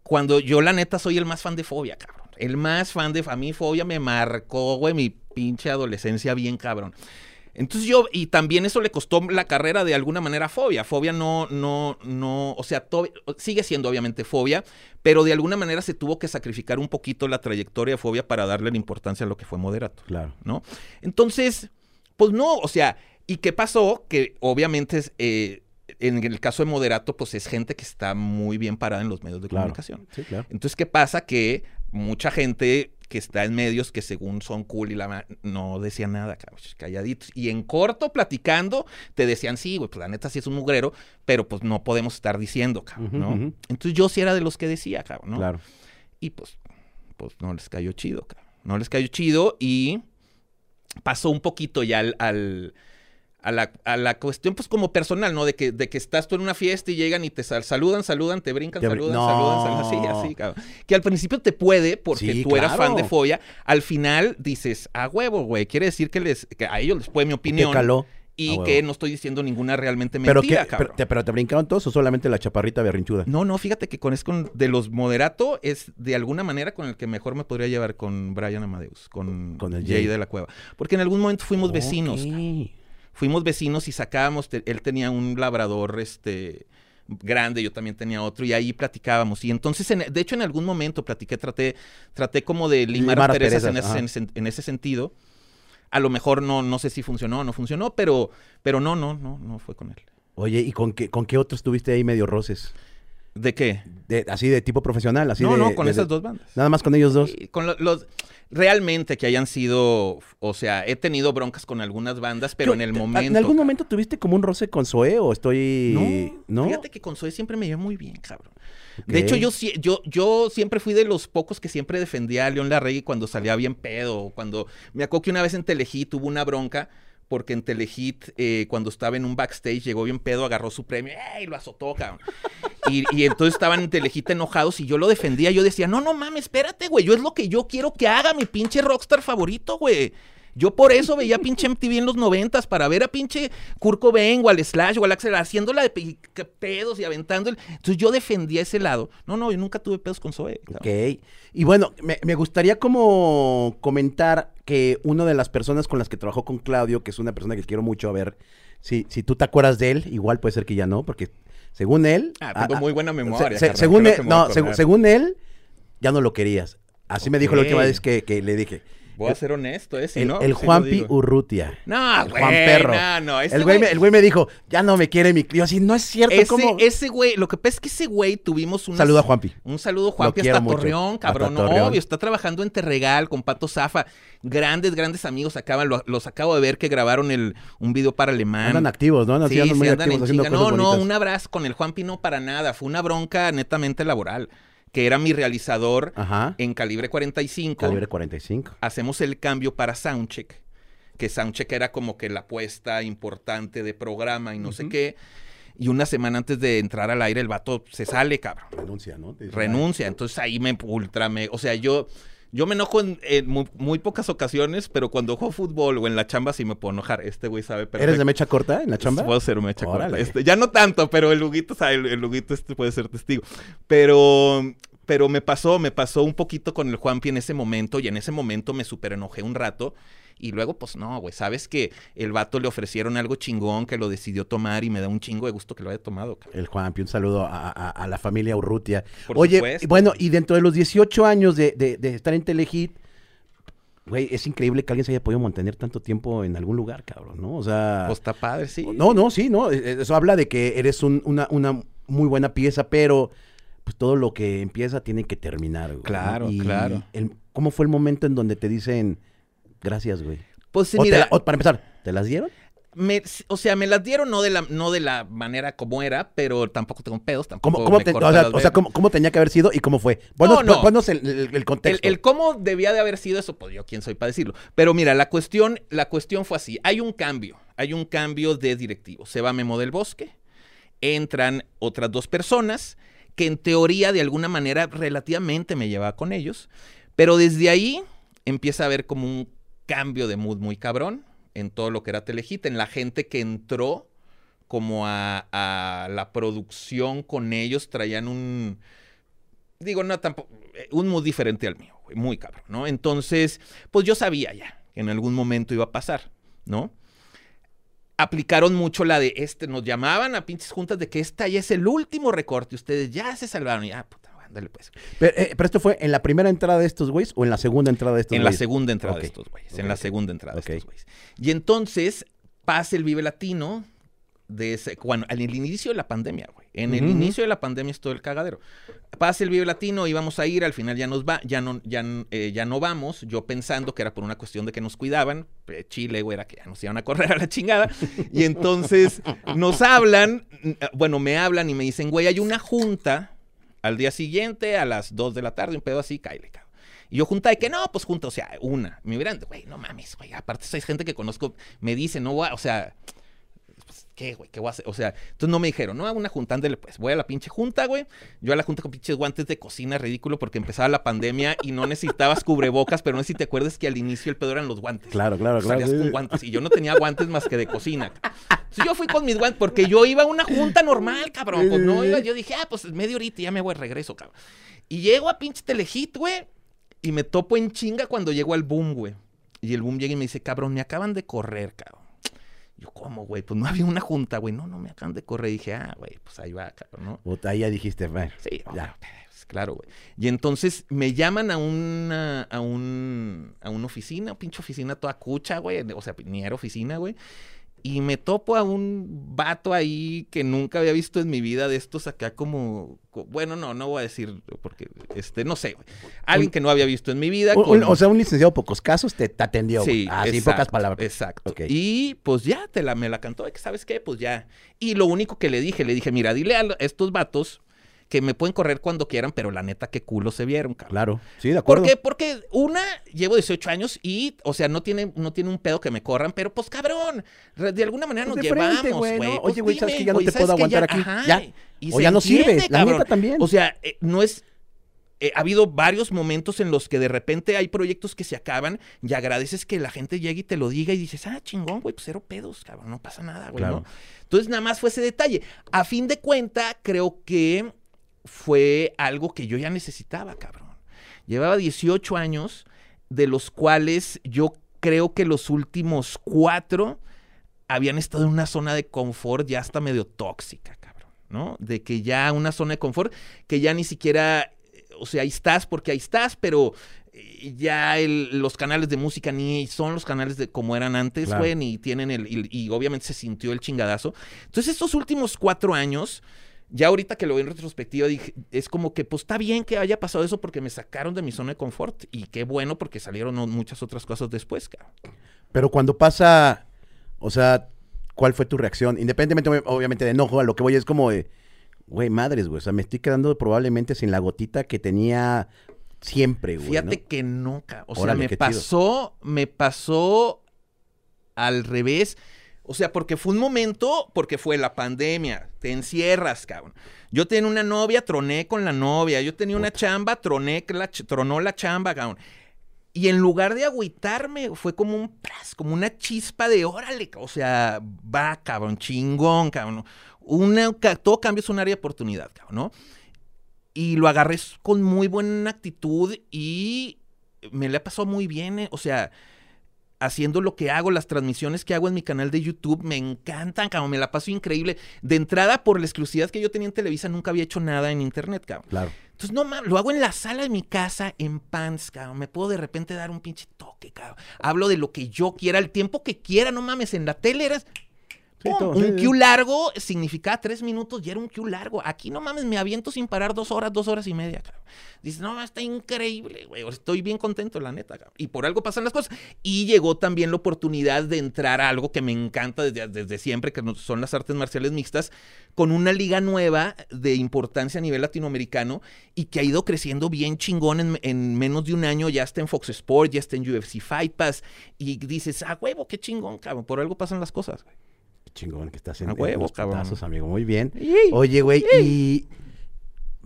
Cuando yo la neta soy el más fan de Fobia, cabrón. El más fan de a mí Fobia me marcó, güey, mi pinche adolescencia bien cabrón. Entonces yo, y también eso le costó la carrera de alguna manera a Fobia. Fobia no, no, no, o sea, to- sigue siendo obviamente Fobia, pero de alguna manera se tuvo que sacrificar un poquito la trayectoria de Fobia para darle la importancia a lo que fue Moderato. Claro. ¿no? Entonces, pues no, o sea, ¿y qué pasó? Que obviamente es, eh, en el caso de Moderato, pues es gente que está muy bien parada en los medios de Claro. comunicación. Sí, claro. Entonces, ¿qué pasa? Que mucha gente que está en medios que según son cool y la no decían nada, calladitos. Y en corto, platicando, te decían, sí, güey, pues la neta sí es un mugrero, pero pues no podemos estar diciendo, cabrón, ¿no? Entonces yo sí era de los que decía, cabrón, ¿no? Claro. Y pues, pues no les cayó chido, cabrón. No les cayó chido y pasó un poquito ya al, al- a, la, a la cuestión, pues como personal, ¿no? De que, de que estás tú en una fiesta y llegan y te sal- saludan, saludan, te brincan, Te brin- saludan, No. saludan, saludan, así, así, cabrón. Que al principio te puede porque Sí, tú eras fan de Foya. Al final dices, a huevo, güey. Quiere decir que, les, que a ellos les puede mi ¿Qué opinión. caló? Y que no estoy diciendo ninguna realmente ¿Pero, mentira, pero, te, ¿Pero te brincaron todos o solamente la chaparrita berrinchuda? No, no, fíjate que con es con de los moderato es de alguna manera con el que mejor me podría llevar con Brian Amadeus, con, Con el Jay Jay. de la Cueva. Porque en algún momento fuimos vecinos. Fuimos vecinos y sacábamos, te- él tenía un labrador este grande, yo también tenía otro, y ahí platicábamos. Y entonces, en- de hecho, en algún momento platiqué, traté, traté como de limar, Limar perezas en, ese, en- en ese sentido. A lo mejor no, no sé si funcionó o no funcionó, pero, pero no, no, no, no fue con él. Oye, ¿y con qué, con qué otros estuviste ahí medio roces? ¿De qué? De, así de tipo profesional, así no, de- no, con de- esas dos bandas. Nada más con ellos dos. Con lo- los realmente que hayan sido, o sea, he tenido broncas con algunas bandas, pero Yo- en el momento. ¿En algún momento tuviste como un roce con Zoé o estoy...? No, ¿No? fíjate que con Zoe siempre me llevé muy bien, cabrón. De hecho, yo, sí- yo, yo siempre fui de los pocos que siempre defendía a León Larregui cuando salía bien pedo. Cuando me acuerdo que una vez en Telehit tuvo una bronca porque en Telehit, eh, cuando estaba en un backstage, llegó bien pedo, agarró su premio ¡ey! y lo azotó, cabrón. Y, y entonces estaban en Telehit enojados y yo lo defendía. Yo decía, no, no mames, espérate, güey. Yo es lo que yo quiero que haga mi pinche rockstar favorito, güey. Yo por eso veía pinche MTV en los noventas, para ver a pinche Kurt Cobain o al Slash o al Axel haciéndola de pedos y aventando el... Entonces yo defendía ese lado. No, no, yo nunca tuve pedos con Zoe. cabrón. Ok. Y bueno, me, me gustaría como comentar que una de las personas con las que trabajó con Claudio, que es una persona que quiero mucho, a ver si, si tú te acuerdas de él, igual puede ser que ya no, porque según él... Ah, tengo muy buena memoria, se- carnal, según él, a no, seg- según él, ya no lo querías. Así me dijo la última vez que, que le dije. Voy a ser honesto, ¿eh? Si el no, el sí Juanpi. Urrutia. No, el güey, Juan Perro. no, no, ese el, güey el güey me dijo, ya no me quiere mi clio. Así, no es cierto, Ese, ¿cómo? ese güey, lo que pasa es que ese güey tuvimos un Saluda a Juanpi. Un saludo, Juanpi, quiero hasta mucho. Torreón, cabrón. Hasta Torreón. obvio, está trabajando en Terregal con Pato Zafa. Grandes, grandes amigos. Acaban, lo- los acabo de ver que grabaron el, un video para Alemán. Andan activos, ¿no? Andan, sí, Sí, andan muy andan activos en haciendo chinga. cosas No, no, un abrazo con el Juanpi no para nada. Fue una bronca netamente laboral. Que era mi realizador Ajá. en calibre 45. Calibre 45. Hacemos el cambio para Soundcheck. Que Soundcheck era como que la apuesta importante de programa y no sé qué. Y una semana antes de entrar al aire, el vato se sale, cabrón Renuncia, ¿no? Renuncia. Entonces ahí me ultra me. O sea, yo. Yo me enojo en, en muy, muy pocas ocasiones, pero cuando juego fútbol o en la chamba sí me puedo enojar. Este güey sabe perfecto. ¿Eres de mecha corta en la chamba? Puedo ser mecha corta. Este, ya no tanto, pero el Luguito, sabe, el, el Luguito este puede ser testigo. Pero, pero me pasó, me pasó un poquito con el Juanpi en ese momento y en ese momento me super enojé un rato. Y luego, pues no, güey, sabes que el vato le ofrecieron algo chingón que lo decidió tomar y me da un chingo de gusto que lo haya tomado. cabrón. El Juanpi, un saludo a, a- a la familia Urrutia. Por Oye, supuesto. bueno, y dentro de los 18 años de, de- de estar en Telehit, güey, es increíble que alguien se haya podido mantener tanto tiempo en algún lugar, cabrón, ¿no? O sea... Pues está padre, sí. no, no, sí, no. eh, Eso habla de que eres un- una, una muy buena pieza, pero pues todo lo que empieza tiene que terminar, güey. Claro, Y claro. el- ¿Cómo fue el momento en donde te dicen gracias, güey? Pues sí, O mira, o para empezar, ¿te las dieron? me- o sea, me las dieron no de la, no de la manera como era, pero tampoco tengo pedos, tampoco ¿Cómo, cómo me te- corta o sea, o sea. ¿cómo, cómo tenía que haber sido y cómo fue? Ponnos, No, no. ponnos el, el- el El, contexto. el cómo debía de haber sido eso, pues yo quién soy para decirlo. Pero mira, la cuestión, la cuestión fue así. Hay un cambio, hay un cambio de directivo. Se va Memo del Bosque, entran otras dos personas que en teoría de alguna manera relativamente me llevaba con ellos, pero desde ahí empieza a haber como un cambio de mood muy cabrón en todo lo que era Telehit, en la gente que entró como a, a la producción con ellos, traían un, digo, no tampoco, eh, un mood diferente al mío, muy cabrón, ¿no? Entonces, pues yo sabía ya que en algún momento iba a pasar, ¿no? Aplicaron mucho la de este, nos llamaban a pinches juntas de que esta ya es el último recorte, ustedes ya se salvaron, ya, puta, ándale pues. Pero, eh, pero esto fue en la primera entrada de estos güeyes o en la segunda entrada de estos En la güeyes? segunda entrada de estos güeyes, en la segunda entrada de estos güeyes. Y entonces pasa el Vive Latino de ese, bueno, en el inicio de la pandemia, güey. En el inicio de la pandemia es todo el cagadero. Pasa el Vive Latino, íbamos a ir, al final ya nos va, ya no, ya, eh, ya no vamos. Yo pensando que era por una cuestión de que nos cuidaban. Eh, Chile, güey, era que ya nos iban a correr a la chingada. Y entonces nos hablan, mm, bueno, me hablan y me dicen, güey, hay una junta al día siguiente a las 2 de la tarde, un pedo así, cállate, cabrón. Y yo junta de que no, pues junta, o sea, una. Me hubieran, güey, no mames, güey. Aparte, hay gente que conozco, me dice, no voy a, o sea, pues, ¿qué, güey? ¿Qué voy a hacer? O sea, entonces no me dijeron, no, hago una junta, ándale, pues voy a la pinche junta, güey. Yo a la junta con pinches guantes de cocina, ridículo, porque empezaba la pandemia y no necesitabas cubrebocas, pero no sé si te acuerdas que al inicio el pedo eran los guantes. Claro, claro, claro. Salías sí, con sí. guantes y yo no tenía guantes más que de cocina. Entonces yo fui con mis guantes porque yo iba a una junta normal, cabrón. Pues no iba, yo dije, ah, pues media horita y ya me voy, regreso, cabrón. Y llego a pinche Telehit, güey, y me topo en chinga cuando llego al boom, güey. Y el boom llega y me dice, cabrón, me acaban de correr, cabrón. Yo, ¿cómo, güey? Pues no había una junta, güey. No, no, me acaban de correr. Y dije, ah, güey, pues ahí va, cabrón, ¿no? Ahí ya dijiste, bueno, Sí, ya. ya. Claro, güey. Y entonces me llaman a una, a un, a una oficina, pinche oficina toda cucha, güey. O sea, ni era oficina, güey. Y me topo a un vato ahí que nunca había visto en mi vida de estos acá como, co- bueno, no, no voy a decir porque, este, no sé. Alguien Un- que no había visto en mi vida. Un- o sea, un licenciado pocos casos te, te atendió. Sí, Así, exacto, pocas palabras. Exacto. Y pues ya, te la, me la cantó ¿sabes qué? Pues ya. Y lo único que le dije, le dije, mira, dile a estos vatos que me pueden correr cuando quieran, pero la neta, qué culo se vieron, cabrón. Claro. Sí, de ¿Por acuerdo. qué? Porque una, llevo 18 años y, o sea, no tiene, no tiene un pedo que me corran, pero pues cabrón, de alguna manera Pues nos frente, llevamos, güey. Pues Oye, güey, ¿sabes que ya no te ¿sabes puedo aguantar aquí? ajá, Ya. y O ya no entiende, sirves, la cabrón. neta también. O sea, eh, no es... eh, ha habido varios momentos en los que de repente hay proyectos que se acaban y agradeces que la gente llegue y te lo diga y dices, ah, chingón, güey, pues cero pedos, cabrón, no pasa nada, güey, Claro. ¿no? Entonces nada más fue ese detalle. A fin de cuenta, creo que fue algo que yo ya necesitaba, cabrón. Llevaba 18 años, de los cuales yo creo que los últimos cuatro habían estado en una zona de confort ya hasta medio tóxica, cabrón, ¿no? De que ya una zona de confort que ya ni siquiera, o sea, ahí estás porque ahí estás, pero eh, ya el- los canales de música ni son los canales de como eran antes, Claro. güey, ni tienen el, y, y obviamente se sintió el chingadazo. Entonces estos últimos cuatro años, ya ahorita que lo veo en retrospectiva, dije, es como que pues está bien que haya pasado eso porque me sacaron de mi zona de confort y qué bueno porque salieron muchas otras cosas después, cabrón. Pero cuando pasa, o sea, ¿cuál fue tu reacción? Independientemente, ob- obviamente, de enojo, a lo que voy es como de, güey, madres, güey. O sea, me estoy quedando probablemente sin la gotita que tenía siempre, güey. Fíjate ¿no? que no, ca- o sea, me pasó, me pasó al revés. O sea, porque fue un momento, porque fue la pandemia, te encierras, cabrón. Yo tenía una novia, troné con la novia. Yo tenía una chamba, troné, la ch- tronó la chamba, cabrón. Y en lugar de agüitarme, fue como un pras, como una chispa de órale, o sea, va, cabrón, chingón, cabrón. Una, todo cambio es un área de oportunidad, cabrón, ¿no? Y lo agarré con muy buena actitud y me le ha pasado muy bien, eh, o sea, haciendo lo que hago, las transmisiones que hago en mi canal de YouTube, me encantan, cabrón, me la paso increíble. De entrada, por la exclusividad que yo tenía en Televisa, nunca había hecho nada en internet, cabrón. Claro. Entonces, no mames, lo hago en la sala de mi casa, en pants, cabrón. Me puedo de repente dar un pinche toque, cabrón. Hablo de lo que yo quiera, el tiempo que quiera, no mames. En la tele eras. Sí, ¡pum! todo, un sí, cue largo significaba tres minutos y era un cue largo. Aquí no mames, me aviento sin parar dos horas, dos horas y media, cabrón. Dices, no, está increíble, güey. Estoy bien contento, la neta, cabrón. Y por algo pasan las cosas. Y llegó también la oportunidad de entrar a algo que me encanta desde, desde siempre, que son las artes marciales mixtas, con una liga nueva de importancia a nivel latinoamericano y que ha ido creciendo bien chingón en, en menos de un año. Ya está en Fox Sports, ya está en UFC Fight Pass. Y dices, ah, huevo, qué chingón, cabrón. Por algo pasan las cosas, güey. Chingón que estás en, A en huevo, los cabrón. putazos, amigo. Muy bien. Oye, güey, y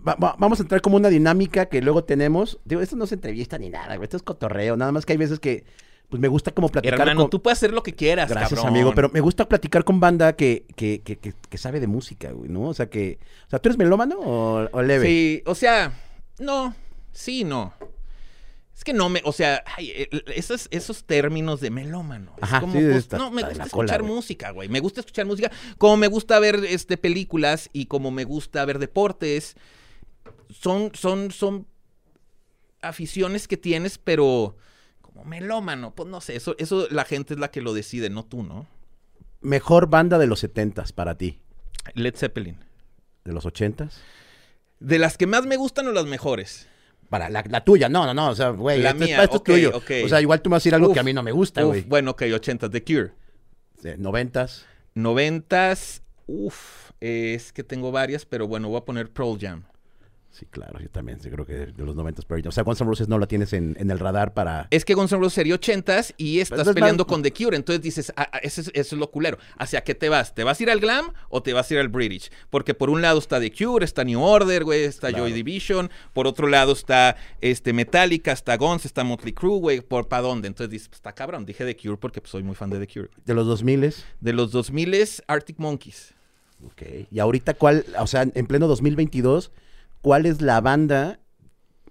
va- va- vamos a entrar como una dinámica que luego tenemos. Digo, esto no es entrevista ni nada, güey. Esto es cotorreo. Nada más que hay veces que, pues me gusta como platicar Hermano, con... tú puedes hacer lo que quieras, Gracias, cabrón. amigo. Pero me gusta platicar con banda que, que, que, que, que sabe de música, güey, ¿no? O sea, que... O sea, ¿tú eres melómano o, o leve? Sí, o sea, no, sí, no. Es que no me, o sea, ay, el- esos, esos términos de melómano. es Ajá, como, sí, pues, está- no, me gusta cola, escuchar música, güey. Me gusta escuchar música. Como me gusta ver este, películas y como me gusta ver deportes. Son, son, son aficiones que tienes, pero como melómano, pues no sé, eso, eso la gente es la que lo decide, no tú, ¿no? Mejor banda de los 70s para ti. Led Zeppelin. ¿De los 80s? De las que más me gustan o las mejores. Para la, la tuya, no, no, no. O sea, güey, La esto, es- mía, esto es tuyo. O sea, igual tú me vas a decir algo Uf, que a mí no me gusta, güey. bueno, ok, 80, The Cure. 90s. 90s, uff, es que tengo varias, pero bueno, voy a poner Pearl Jam. Sí, claro, yo también sí creo que de los 90s. Pero, o sea, Guns N' Roses no la tienes en, en el radar para... Es que Guns N' Roses sería 80s y estás entonces peleando con The Cure. Entonces dices, ah, ah, eso, es, eso es lo culero. ¿Hacia qué te vas? ¿Te vas a ir al glam o te vas a ir al British? Porque por un lado está The Cure, está New Order, güey, está Claro. Joy Division. Por otro lado está este, Metallica, está Guns, está Motley Crue, güey. ¿Por para dónde? Entonces dices, pues, está cabrón. Dije The Cure porque pues, soy muy fan de The Cure. De los 2000s. De los 2000s, Arctic Monkeys. Ok. Y ahorita, ¿cuál, o sea, en pleno 2022, cuál es la banda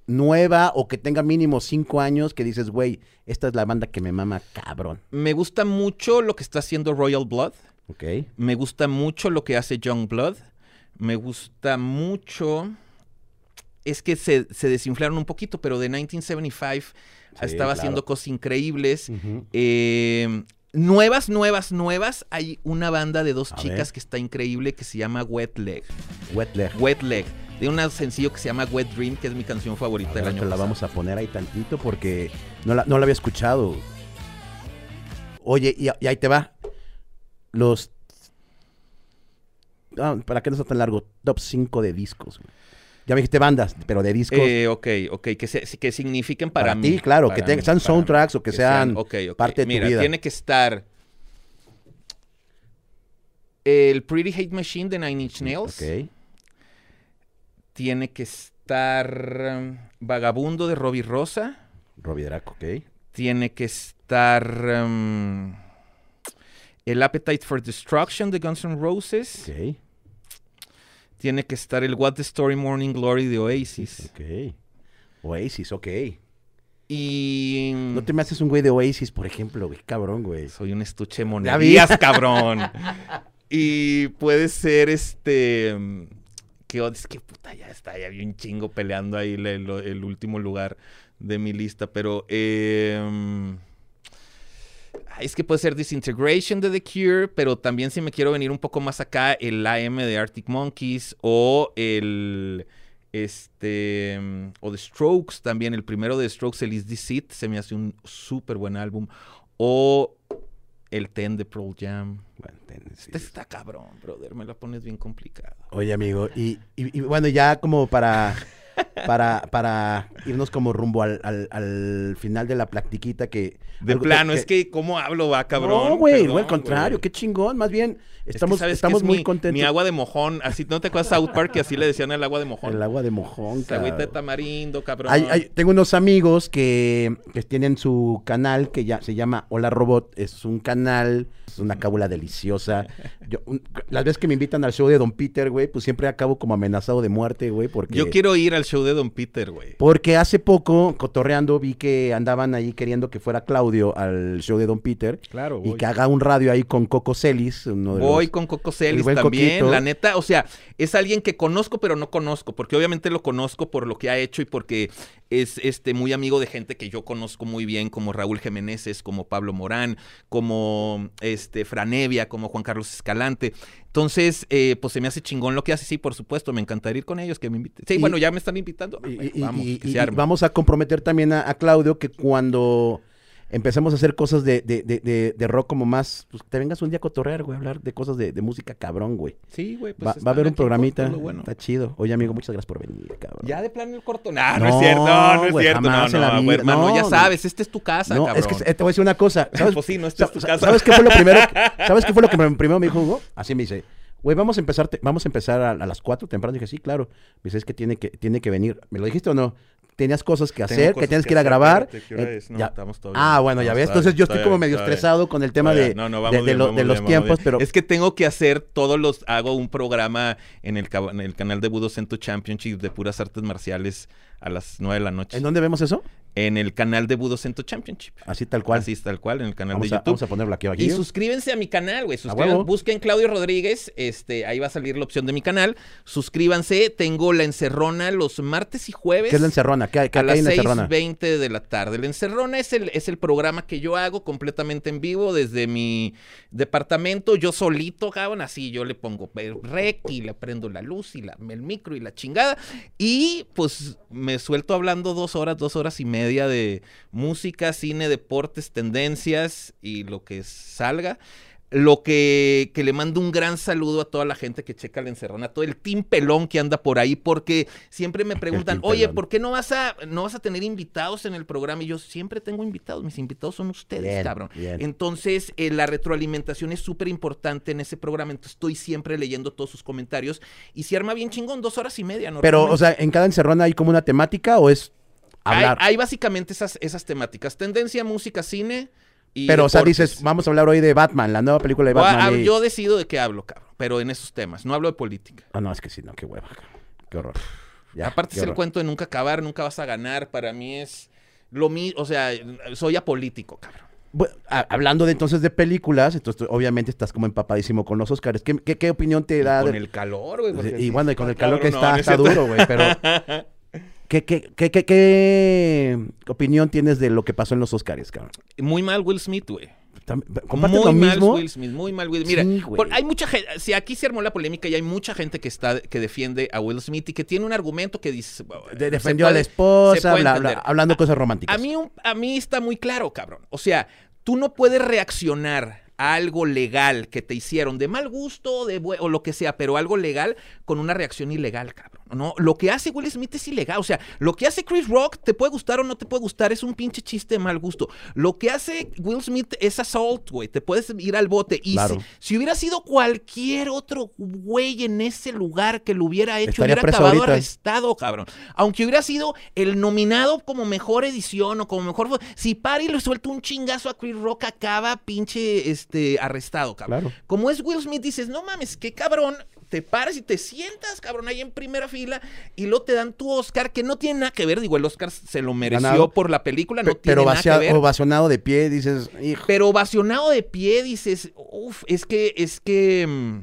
nueva o que tenga mínimo cinco años que dices, güey, esta es la banda que me mama cabrón? Me gusta mucho lo que está haciendo Royal Blood. Ok. Me gusta mucho lo que hace Young Blood. Me gusta mucho. Es que se, se desinflaron un poquito, pero de 1975 Sí, estaba claro. haciendo cosas increíbles. Eh, nuevas, nuevas, nuevas. Hay una banda de dos A chicas ver. que está increíble que se llama Wet Leg. Wet Leg. Wet Leg. De un sencillo que se llama Wet Dream, que es mi canción favorita A del ver, año te la pasado. vamos a poner ahí tantito porque no la, no la había escuchado. Oye, y, y ahí te va. Los... Ah, ¿Para qué no está tan largo? Top 5 de discos. güey. Ya me dijiste bandas, pero de discos. Eh, ok, ok, que, se- que signifiquen para, Para mí. ti, claro, que para te- mí, sean soundtracks o que sean parte de tu vida. tiene que estar el Pretty Hate Machine de Nine Inch Nails. ok. Tiene que estar um, Vagabundo de Robbie Rosa. Robbie Draco, ok. Tiene que estar um, el Appetite for Destruction de Guns N' Roses. Ok. Tiene que estar el What the Story Morning Glory de Oasis. Ok. Oasis, ok. Y No te me haces un güey de Oasis, por ejemplo, güey. Cabrón, güey. Soy un estuche de monerías, cabrón. Y puede ser este. Que es que puta, ya está, ya había un chingo peleando ahí el, último lugar de mi lista. Pero. ay, es que puede ser Disintegration de The Cure, pero también si me quiero venir un poco más acá, el AM de Arctic Monkeys o el. Este. O The Strokes también. El primero de Strokes, el Is This It, se me hace un súper buen álbum. O el Ten de Pearl Jam. Bueno. Este está cabrón, brother. Me la pones bien complicada. Oye, amigo, y, y- y bueno, ya como para, para, para irnos como rumbo al, al- al final de la platiquita que... De algo plano, es que ¿cómo hablo, va, cabrón? No, güey, güey, al contrario, qué chingón. Más bien, Es que estamos, sabes estamos es muy mi, contentos. Mi agua de mojón, así, ¿no te acuerdas South Park que así le decían el agua de mojón? El agua de mojón, Esa agüita de cabrón. tamarindo, cabrón. Hay- hay- tengo unos amigos que, que tienen su canal que ya se llama Hola Robot. Es un canal, es una cábula deliciosa. Yo, un- las veces que me invitan al show de Don Peter, güey, pues siempre acabo como amenazado de muerte, güey, porque... Yo quiero ir al show de Don Peter, güey. Porque hace poco, cotorreando, vi que andaban ahí queriendo que fuera Claudio al show de Don Peter. Claro, Y que haga un radio ahí con Coco Celis, uno de Voy los- con Coco el Celis también, Coquito. la neta, o sea, es alguien que conozco pero no conozco, porque obviamente lo conozco por lo que ha hecho y porque es este muy amigo de gente que yo conozco muy bien, como Raúl Jiménez, como Pablo Morán, como este Franevia, como Juan Carlos Escalante. Entonces, eh, pues se me hace chingón lo que hace, sí, por supuesto, me encantaría ir con ellos, que me inviten. Sí, Y- bueno, ya me están invitando. Y, Bueno, y- vamos, y- que y- se y arme. vamos a comprometer también a, a Claudio que cuando empecemos a hacer cosas de, de- de- de- rock como más, pues te vengas un día a cotorrear, güey, a hablar de cosas de, música cabrón, güey. Sí, güey, pues va, va a haber un programita, bueno. está chido. Oye, amigo, muchas gracias por venir, cabrón. Ya de plano el corto. Nah, no, No, es cierto, no, no es güey, cierto. No, no, güey, hermano, No, ya sabes, esta es tu casa, No, cabrón. es que te voy a decir una cosa. ¿Sabes, Pues sí, no, esta es tu sa- casa. ¿Sabes qué fue lo primero? que- ¿Sabes qué fue lo que me- primero me dijo Hugo? Así me dice, güey, vamos a empezar, te- vamos a empezar a, a las 4 temprano. Dije, sí, claro. Me dice, es que tiene que, tiene que venir. ¿Me lo dijiste o no? Tenías cosas que hacer, que tienes que que ir a hacer, grabar. espérate, ¿qué hora Eh, es? No, ya. estamos todavía- Ah, bueno, ya ves. todavía- Entonces yo estoy todavía- como medio todavía- estresado con el tema todavía- de, no, no, de- vamos de bien, lo- vamos de bien, los tiempos, bien. pero Es que tengo que hacer todos los... Hago un programa en el, cab- en el canal de Budo Cento Championship de puras artes marciales a las 9 de la noche. ¿en dónde vemos eso? En el canal de Budocento Championship. Así tal cual. Así tal cual, en el canal vamos, de a, YouTube. vamos a ponerlo aquí abajo. Y suscríbense a mi canal, güey. Suscríbanse, busquen Claudio Rodríguez, este, ahí va a salir la opción de mi canal. Suscríbanse, tengo la encerrona los martes y jueves. ¿Qué es la encerrona? ¿Qué, qué a hay las en la encerrona? 6.20 de la tarde. La encerrona es el, es el programa que yo hago completamente en vivo desde mi departamento, yo solito, cabrón, así yo le pongo rec y le prendo la luz y la, el micro y la chingada. Y pues me suelto hablando dos horas, dos horas y media de música, cine, deportes, tendencias y lo que salga. Lo que, que le mando un gran saludo a toda la gente que checa la encerrona, a todo el team pelón que anda por ahí, porque siempre me preguntan, oye. ¿por qué no vas a no vas a tener invitados en el programa? Y yo siempre tengo invitados, mis invitados son ustedes, Bien, cabrón. bien. Entonces, eh, la retroalimentación es súper importante en ese programa, entonces estoy siempre leyendo todos sus comentarios y se arma bien chingón, dos horas y media, ¿no? Pero, o sea, ¿en cada encerrona hay como una temática o es hablar? hay básicamente esas, esas temáticas, tendencia, música, cine y Pero, o sea, dices, vamos a hablar hoy de Batman, la nueva película de Batman. y- Yo decido de qué hablo, cabrón, pero en esos temas, no hablo de política. Ah, no, es que sí, no, qué hueva. cabrón. Qué horror. Ya, Aparte qué es el cuento de nunca acabar, nunca vas a ganar, para mí es lo mismo, o sea, soy apolítico, cabrón. Hablando de entonces de películas, entonces tú, obviamente estás como empapadísimo con los Oscars. ¿Qué, qué, qué opinión te da? Con de- el calor, güey. y bueno, y con el calor que cabrón, está, no, no es está duro, güey, pero... ¿Qué, qué, qué, qué, qué opinión tienes de lo que pasó en los Oscars, cabrón? Muy mal Will Smith, güey. Tam- ¿Compartes Muy lo mal mismo? Will Smith, muy mal Will Mira, Sí, güey. por- hay mucha gente, si aquí se armó la polémica y hay mucha gente que está que defiende a Will Smith y que tiene un argumento que dice De- defendió a la esposa, bla, bla, hablando cosas románticas. A mí, a mí está muy claro, cabrón. O sea, tú no puedes reaccionar a algo legal que te hicieron de mal gusto de o lo que sea, pero algo legal con una reacción ilegal, cabrón. No, lo que hace Will Smith es ilegal. O sea, lo que hace Chris Rock te puede gustar o no te puede gustar, es un pinche chiste de mal gusto. Lo que hace Will Smith es assault, güey. Te puedes ir al bote. Y Claro. si, si hubiera sido cualquier otro güey en ese lugar que lo hubiera hecho, Estaría hubiera acabado ahorita. arrestado, cabrón. Aunque hubiera sido el nominado como mejor edición o como mejor. Si Pari le suelta un chingazo a Chris Rock, acaba pinche este, arrestado, cabrón. Claro. Como es Will Smith, dices, no mames, qué cabrón. Te paras y te sientas, cabrón, ahí en primera fila y luego te dan tu Oscar, que no tiene nada que ver. Digo, el Oscar se lo mereció Ganado. por la película, Pe- no tiene pero nada que ver. ovacionado de pie, dices, hijo. Pero ovacionado de pie, dices, uff, es que, es que, mm,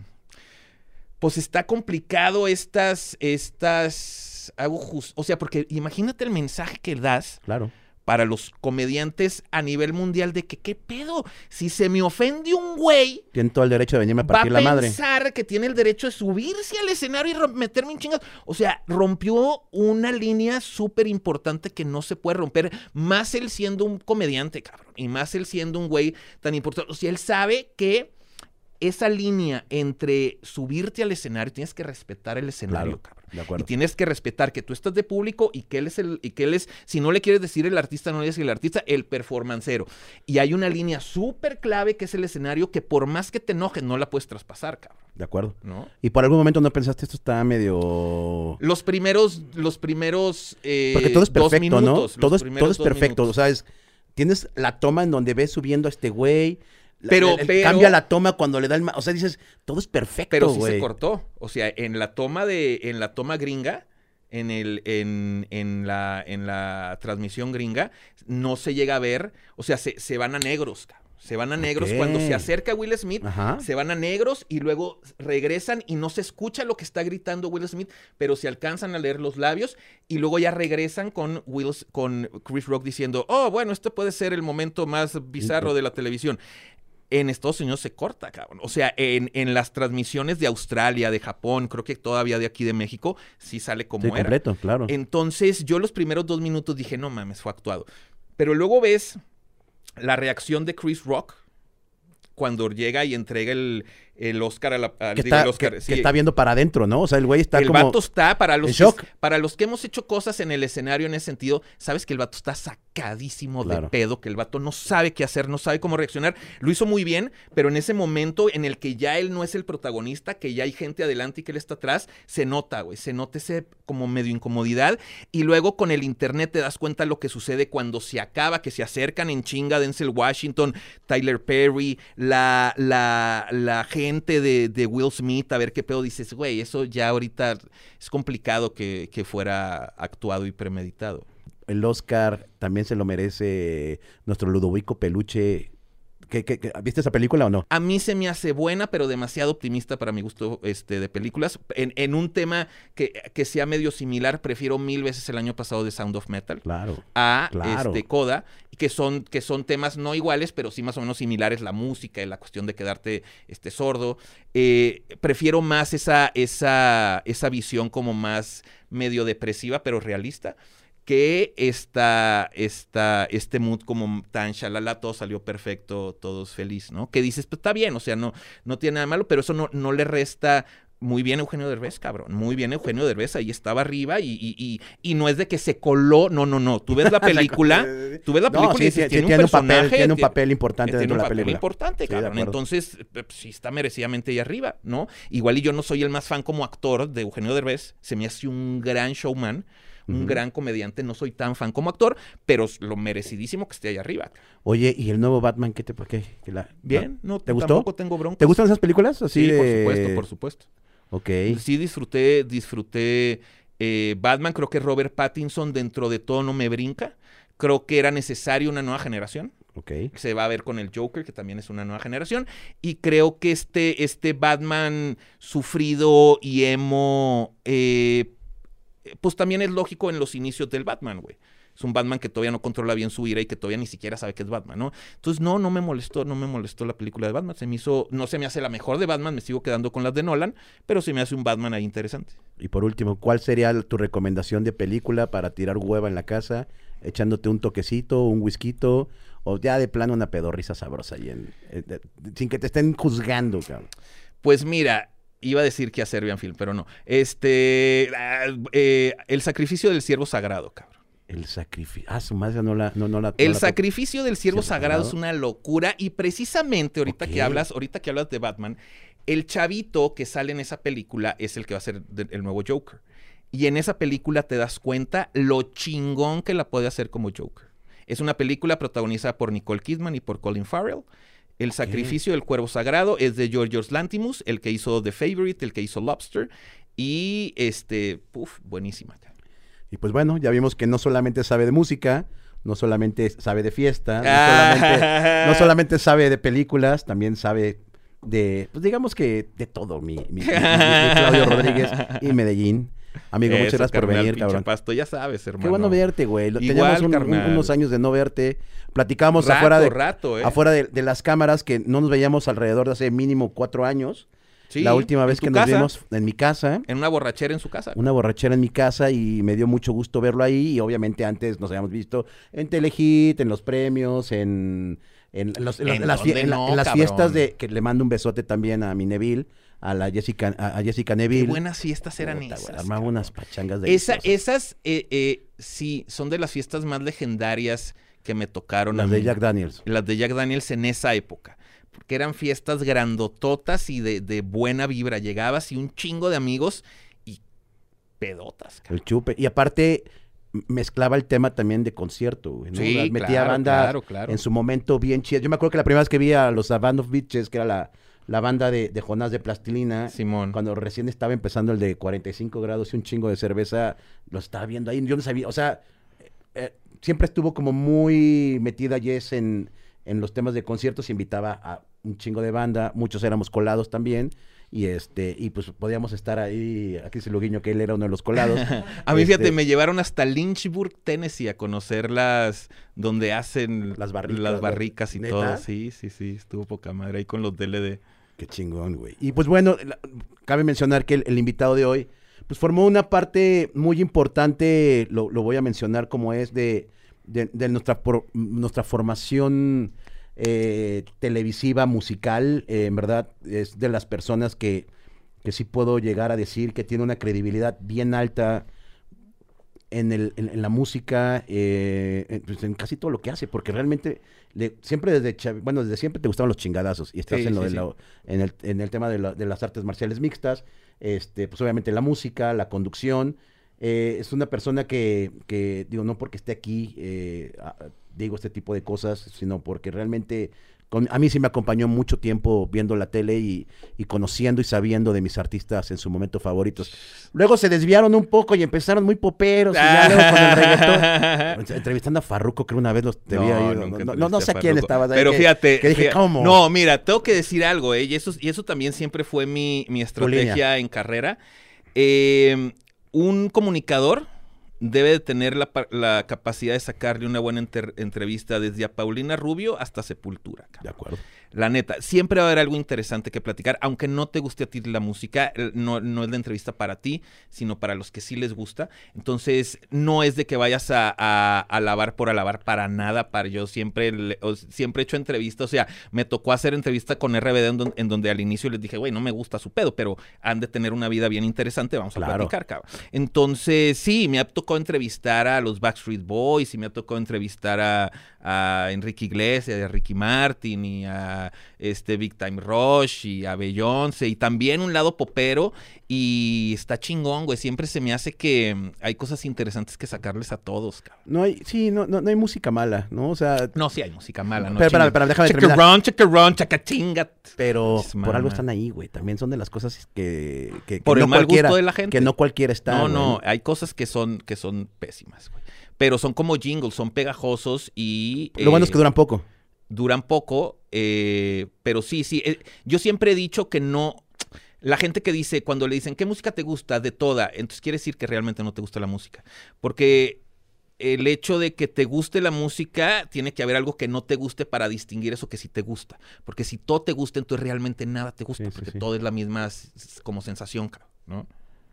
pues está complicado estas, estas, hago jus- o sea, porque imagínate el mensaje que das Claro. Para los comediantes a nivel mundial de que, ¿qué pedo? Si se me ofende un güey, Tienen todo el derecho de venirme a va a partir la madre. pensar que tiene el derecho de subirse al escenario y meterme un chingazo. O sea, rompió una línea súper importante que no se puede romper, más él siendo un comediante, cabrón, y más él siendo un güey tan importante. O sea, él sabe que esa línea entre subirte al escenario, tienes que respetar el escenario, Claro, cabrón. de Y acuerdo. tienes que respetar que tú estás de público y que él es el, y que él es, si no le quieres decir el artista, no le dices el artista, el performancero. Y hay una línea súper clave que es el escenario que por más que te enojes, no la puedes traspasar, cabrón. De acuerdo. ¿No? Y por algún momento no pensaste esto está medio... Los primeros, los primeros eh, Porque todo es perfecto, minutos, ¿no? Todo es, todo es perfecto. O sea, es- tienes la toma en donde ves subiendo a este güey. Pero- la- el- pero- Cambia la toma cuando le da el... O sea, dices, todo es perfecto, Pero sí se cortó. O sea, en la toma de, en la toma gringa, en el, en, en la, en la transmisión gringa, no se llega a ver. O sea, se, se van a negros. Se van a negros cuando se acerca Will Smith. Ajá. Se van a negros y luego regresan y no se escucha lo que está gritando Will Smith, pero se alcanzan a leer los labios y luego ya regresan con Will, con Chris Rock diciendo, oh, bueno, esto puede ser el momento más bizarro de la televisión. En Estados Unidos se corta, cabrón. O sea, en, en las transmisiones de Australia, de Japón, creo que todavía de aquí de México, sí sale como Sí, era. completo, claro. Entonces, yo los primeros dos minutos dije, no mames, fue actuado. Pero luego ves la reacción de Chris Rock cuando llega y entrega el, el Oscar a la. al- que, digo, está, el Oscar, que- sí. que está viendo para adentro, ¿no? O sea, el güey está el como... vato está, para los, en que, shock. para los que hemos hecho cosas en el escenario en ese sentido, sabes que el vato está sacadísimo de pedo, que el vato no sabe qué hacer, no sabe cómo reaccionar. Lo hizo muy bien, pero en ese momento en el que ya él no es el protagonista, que ya hay gente adelante y que él está atrás, se nota, güey, se nota ese como medio incomodidad. Y luego con el internet te das cuenta lo que sucede cuando se acaba, que se acercan en chinga Denzel Washington, Tyler Perry, la, la, la gente de, de Will Smith, a ver qué pedo dices, güey, eso ya ahorita es complicado que fuera actuado y premeditado. el Oscar también se lo merece nuestro Ludovico Peluche. ¿Qué, qué- qué- viste esa película o no? A mí se me hace buena, pero demasiado optimista para mi gusto este, de películas. En, en un tema que, que sea medio similar, prefiero mil veces el año pasado de Sound of Metal Claro. a Claro. este, Coda, que son, que son temas no iguales, pero sí más o menos similares, la música y la cuestión de quedarte este, sordo. Eh, prefiero más esa, esa, esa visión como más medio depresiva, pero realista, que esta, esta, este mood como tan shalala, todo salió perfecto, todos feliz, ¿no? Que dices, pues está bien, o sea, no, no tiene nada de malo, pero eso no, no le resta muy bien Eugenio Derbez, cabrón. Muy bien Eugenio Derbez, ahí estaba arriba y, y, y, y no es de que se coló, no, no, no. Tú ves la película, tú ves la película No, sí, y dices, sí, tiene, tiene un un papel, tiene un papel importante dentro un de la papel película. importante, Sí, de cabrón. Entonces, eh, sí está merecidamente ahí arriba, ¿no? Igual y yo no soy el más fan como actor de Eugenio Derbez, se me hace un gran showman, un gran comediante, no soy tan fan como actor, pero es lo merecidísimo que esté ahí arriba. Oye, ¿y el nuevo Batman qué te qué? ¿Que la- Bien, no, ¿Te gustó? tampoco tengo bronca. ¿Te gustan esas películas? Así Sí, por supuesto, por supuesto. Ok. Sí disfruté, disfruté eh, Batman, creo que Robert Pattinson dentro de todo no me brinca. Creo que era necesario una nueva generación. Ok. Se va a ver con el Joker, que también es una nueva generación. Y creo que este, este Batman sufrido y emo, eh, pues también es lógico en los inicios del Batman, güey. Es un Batman que todavía no controla bien su ira y que todavía ni siquiera sabe que es Batman, ¿no? Entonces, no, no me molestó, no me molestó la película de Batman. Se me hizo, no se me hace la mejor de Batman, me sigo quedando con las de Nolan, pero se me hace un Batman ahí interesante. Y por último, ¿cuál sería tu recomendación de película para tirar hueva en la casa, echándote un toquecito, un whisky, o ya de plano una pedorrisa sabrosa ahí en, eh, sin que te estén juzgando, cabrón? Pues mira, iba a decir que a Serbian Film, pero no. Este, ah, eh, el sacrificio del siervo sagrado, cabrón. El sacrificio. Ah, su madre no la. No, no la no El la- sacrificio del siervo ¿Siervo sagrado sagrado? es una locura y precisamente ahorita que hablas, ahorita que hablas de Batman, el chavito que sale en esa película es el que va a ser de- el nuevo Joker. Y en esa película te das cuenta lo chingón que la puede hacer como Joker. Es una película protagonizada por Nicole Kidman y por Colin Farrell. El sacrificio del cuervo sagrado es de Georgios Lantimos, el que hizo The Favorite, el que hizo Lobster. Y este, puf, buenísima. Y pues bueno, ya vimos que no solamente sabe de música, no solamente sabe de fiesta, no, Ah. solamente, no solamente sabe de películas, también sabe de, pues digamos que de todo, mi, mi- mi- mi- mi Claudio Rodríguez y Medellín. Amigo, muchas Eso, gracias por venir, cabrón. Pasto, ya sabes, hermano. Qué bueno verte, güey. Igual, Teníamos un- un- carnal. unos años de no verte. Platicábamos Rato, afuera, de, rato, ¿eh? afuera de, de las cámaras que no nos veíamos alrededor de hace mínimo cuatro años. Sí, la última vez que nos casa, vimos en mi casa. En una borrachera en su casa. una borrachera en mi casa y me dio mucho gusto verlo ahí y obviamente antes nos habíamos visto en Telehit, en los premios, en, en, los- en las- ¿En las, no, fiestas de que le mando un besote también a mi Neville, a la Jessica, a, a Jessica Neville. Qué buenas fiestas eran Puta, güey, esas. Armaba unas pachangas de Esa- esas, eh, eh, sí, son de las fiestas más legendarias que me tocaron. a las de mí. Jack Daniels. Las de Jack Daniels en esa época. Porque eran fiestas grandototas y de, de buena vibra. Llegabas y un chingo de amigos y pedotas. cabrón. El chupe. Y aparte mezclaba el tema también de concierto, güey, ¿no? Sí, Metía claro, banda claro, en su momento bien chida. Yo me acuerdo que la primera vez que vi a los A Band of Bitches, que era la, la banda de, de Jonás de Plastilina, Simón. cuando recién estaba empezando el de 45 grados y un chingo de cerveza, lo estaba viendo ahí. Yo no sabía, o sea, eh, eh, siempre estuvo como muy metida Jess en, en los temas de conciertos, invitaba a un chingo de banda, muchos éramos colados también. Y este, y pues podíamos estar ahí, aquí se lo guiño que él era uno de los colados. A mí, Este, fíjate, me llevaron hasta Lynchburg, Tennessee, a conocer las donde hacen Las barricas, las ¿no? barricas y ¿Neta? todo. Sí, sí, sí, estuvo poca madre ahí con los DLD. Chingón, güey. Y pues bueno, cabe mencionar que el, invitado de hoy, pues formó una parte muy importante, lo, voy a mencionar como es de, de- de nuestra, por- nuestra formación eh, televisiva, musical. Eh, en verdad, es de las personas que, que sí puedo llegar a decir que tiene una credibilidad bien alta en, el, en, en la música, eh, en, pues, en casi todo lo que hace, porque realmente le- siempre desde chav- bueno, desde siempre te gustaban los chingadazos y estás Sí, en, lo sí, de sí. lo- en, el, en el tema de, la- de las artes marciales mixtas, este, pues obviamente la música, la conducción. eh, es una persona que, que, digo, no porque esté aquí, eh, digo este tipo de cosas, sino porque realmente con- a mí sí me acompañó mucho tiempo viendo la tele y, y conociendo y sabiendo de mis artistas en su momento favoritos. Luego se desviaron un poco y empezaron muy poperos y ya luego con el reggaetón. Entrevistando a Farruko, creo una vez los te vi ahí, no, nunca no, sé a quién Farruko. estaba. Pero que- fíjate. Que dije, fíjate- ¿cómo? No, mira, tengo que decir algo, ¿eh? Y eso, y eso también siempre fue mi, mi estrategia en carrera. Eh, un comunicador debe de tener la, la capacidad de sacarle una buena enter- entrevista desde a Paulina Rubio hasta Sepultura. cabrón. De acuerdo. La neta, siempre va a haber algo interesante que platicar, aunque no te guste a ti la música, no, no es la entrevista para ti, sino para los que sí les gusta. Entonces, no es de que vayas a, a alabar por alabar para nada, para yo siempre, le- o- siempre he hecho entrevistas, o sea, me tocó hacer entrevista con RBD en, don- en donde al inicio les dije, güey, no me gusta su pedo, pero han de tener una vida bien interesante, vamos a platicar, cabrón. Entonces, sí, me ha tocado entrevistar a los Backstreet Boys y me ha tocado entrevistar a, a Enrique Iglesias, a Ricky Martin y a este Big Time Rush y a Beyoncé y también un lado popero y está chingón, güey. Siempre se me hace que mm, hay cosas interesantes que sacarles a todos, cabrón. No hay, sí, no, no, no hay música mala, ¿no? O sea, No, sí hay música mala, ¿no? Pero, espérame, espérame, déjame terminar. Chacarrón, chacarrón, pero Es por algo están ahí, güey. También son de las cosas que, que, que Por no el mal cualquiera, gusto de la gente. que no cualquiera está. No, güey. no, hay cosas que son, que son pésimas, güey. Pero son como jingles, son pegajosos y... Lo bueno es eh, que duran poco. duran poco, eh, pero sí, sí. eh, yo siempre he dicho que no. La gente que dice, cuando le dicen, ¿qué música te gusta? De toda. Entonces quiere decir que realmente no te gusta la música. Porque el hecho de que te guste la música, tiene que haber algo que no te guste para distinguir eso que sí te gusta. Porque si todo te gusta, entonces realmente nada te gusta. Sí, porque sí. todo es la misma como sensación, ¿no?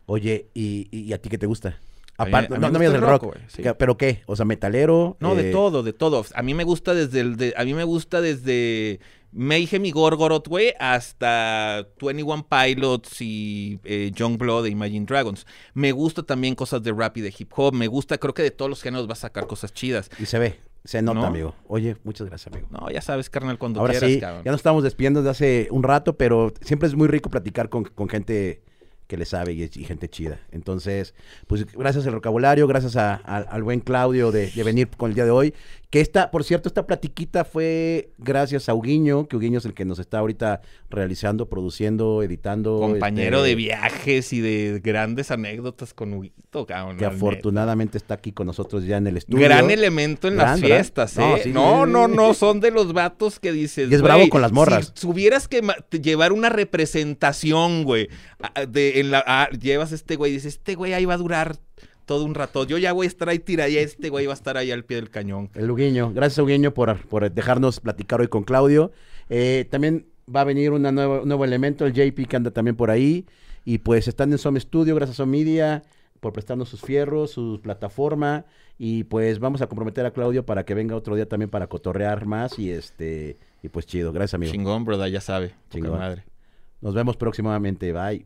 Oye, ¿y, y a ti qué te gusta? Aparte, no, me no me el rock. rock, güey, sí. ¿Qué- ¿Pero qué? O sea, metalero. No, de eh, todo, de todo. A mí me gusta desde el de, a mí me gusta desde Mayhem y Gorgoroth, güey, hasta 21 Pilots y eh, Youngblood de Imagine Dragons. Me gusta también cosas de rap y de hip hop. Me gusta, creo que de todos los géneros va a sacar cosas chidas. Y se ve, se nota, ¿No? amigo. Oye, muchas gracias, amigo. No, ya sabes, carnal, cuando Ahora quieras, sí, cabrón. ya nos estamos despidiendo desde hace un rato, pero siempre es muy rico platicar con, con gente que le sabe y, gente chida. Entonces, pues gracias al vocabulario, gracias a- al buen Claudio de venir con el día de hoy. Que esta, por cierto, esta platiquita fue gracias a Uguiño, que Uguiño es el que nos está ahorita realizando, produciendo, editando. Compañero este, de viajes y de grandes anécdotas con Huguito, cabrón. Que afortunadamente está aquí con nosotros ya en el estudio. Gran elemento en las Gran, fiestas, ¿eh? No, sí, no, no, son de los vatos que dices. Y es bravo con las morras. Si tuvieras que llevar una representación, güey, de, en la, a- llevas este güey y dices, este güey ahí va a durar todo un rato. Yo ya voy a estar ahí tirado y este güey va a estar ahí al pie del cañón. El Uguiño. Gracias, Uguiño, por, por dejarnos platicar hoy con Claudio. Eh, también va a venir una nueva, un nuevo elemento, el JP, que anda también por ahí. Y pues están en Some Studio, gracias a Media, por prestarnos sus fierros, su plataforma. Y pues vamos a comprometer a Claudio para que venga otro día también para cotorrear más. Y este y pues chido. Gracias, amigo. Chingón, brother, ya sabe. Chingón. madre. Nos vemos próximamente. Bye.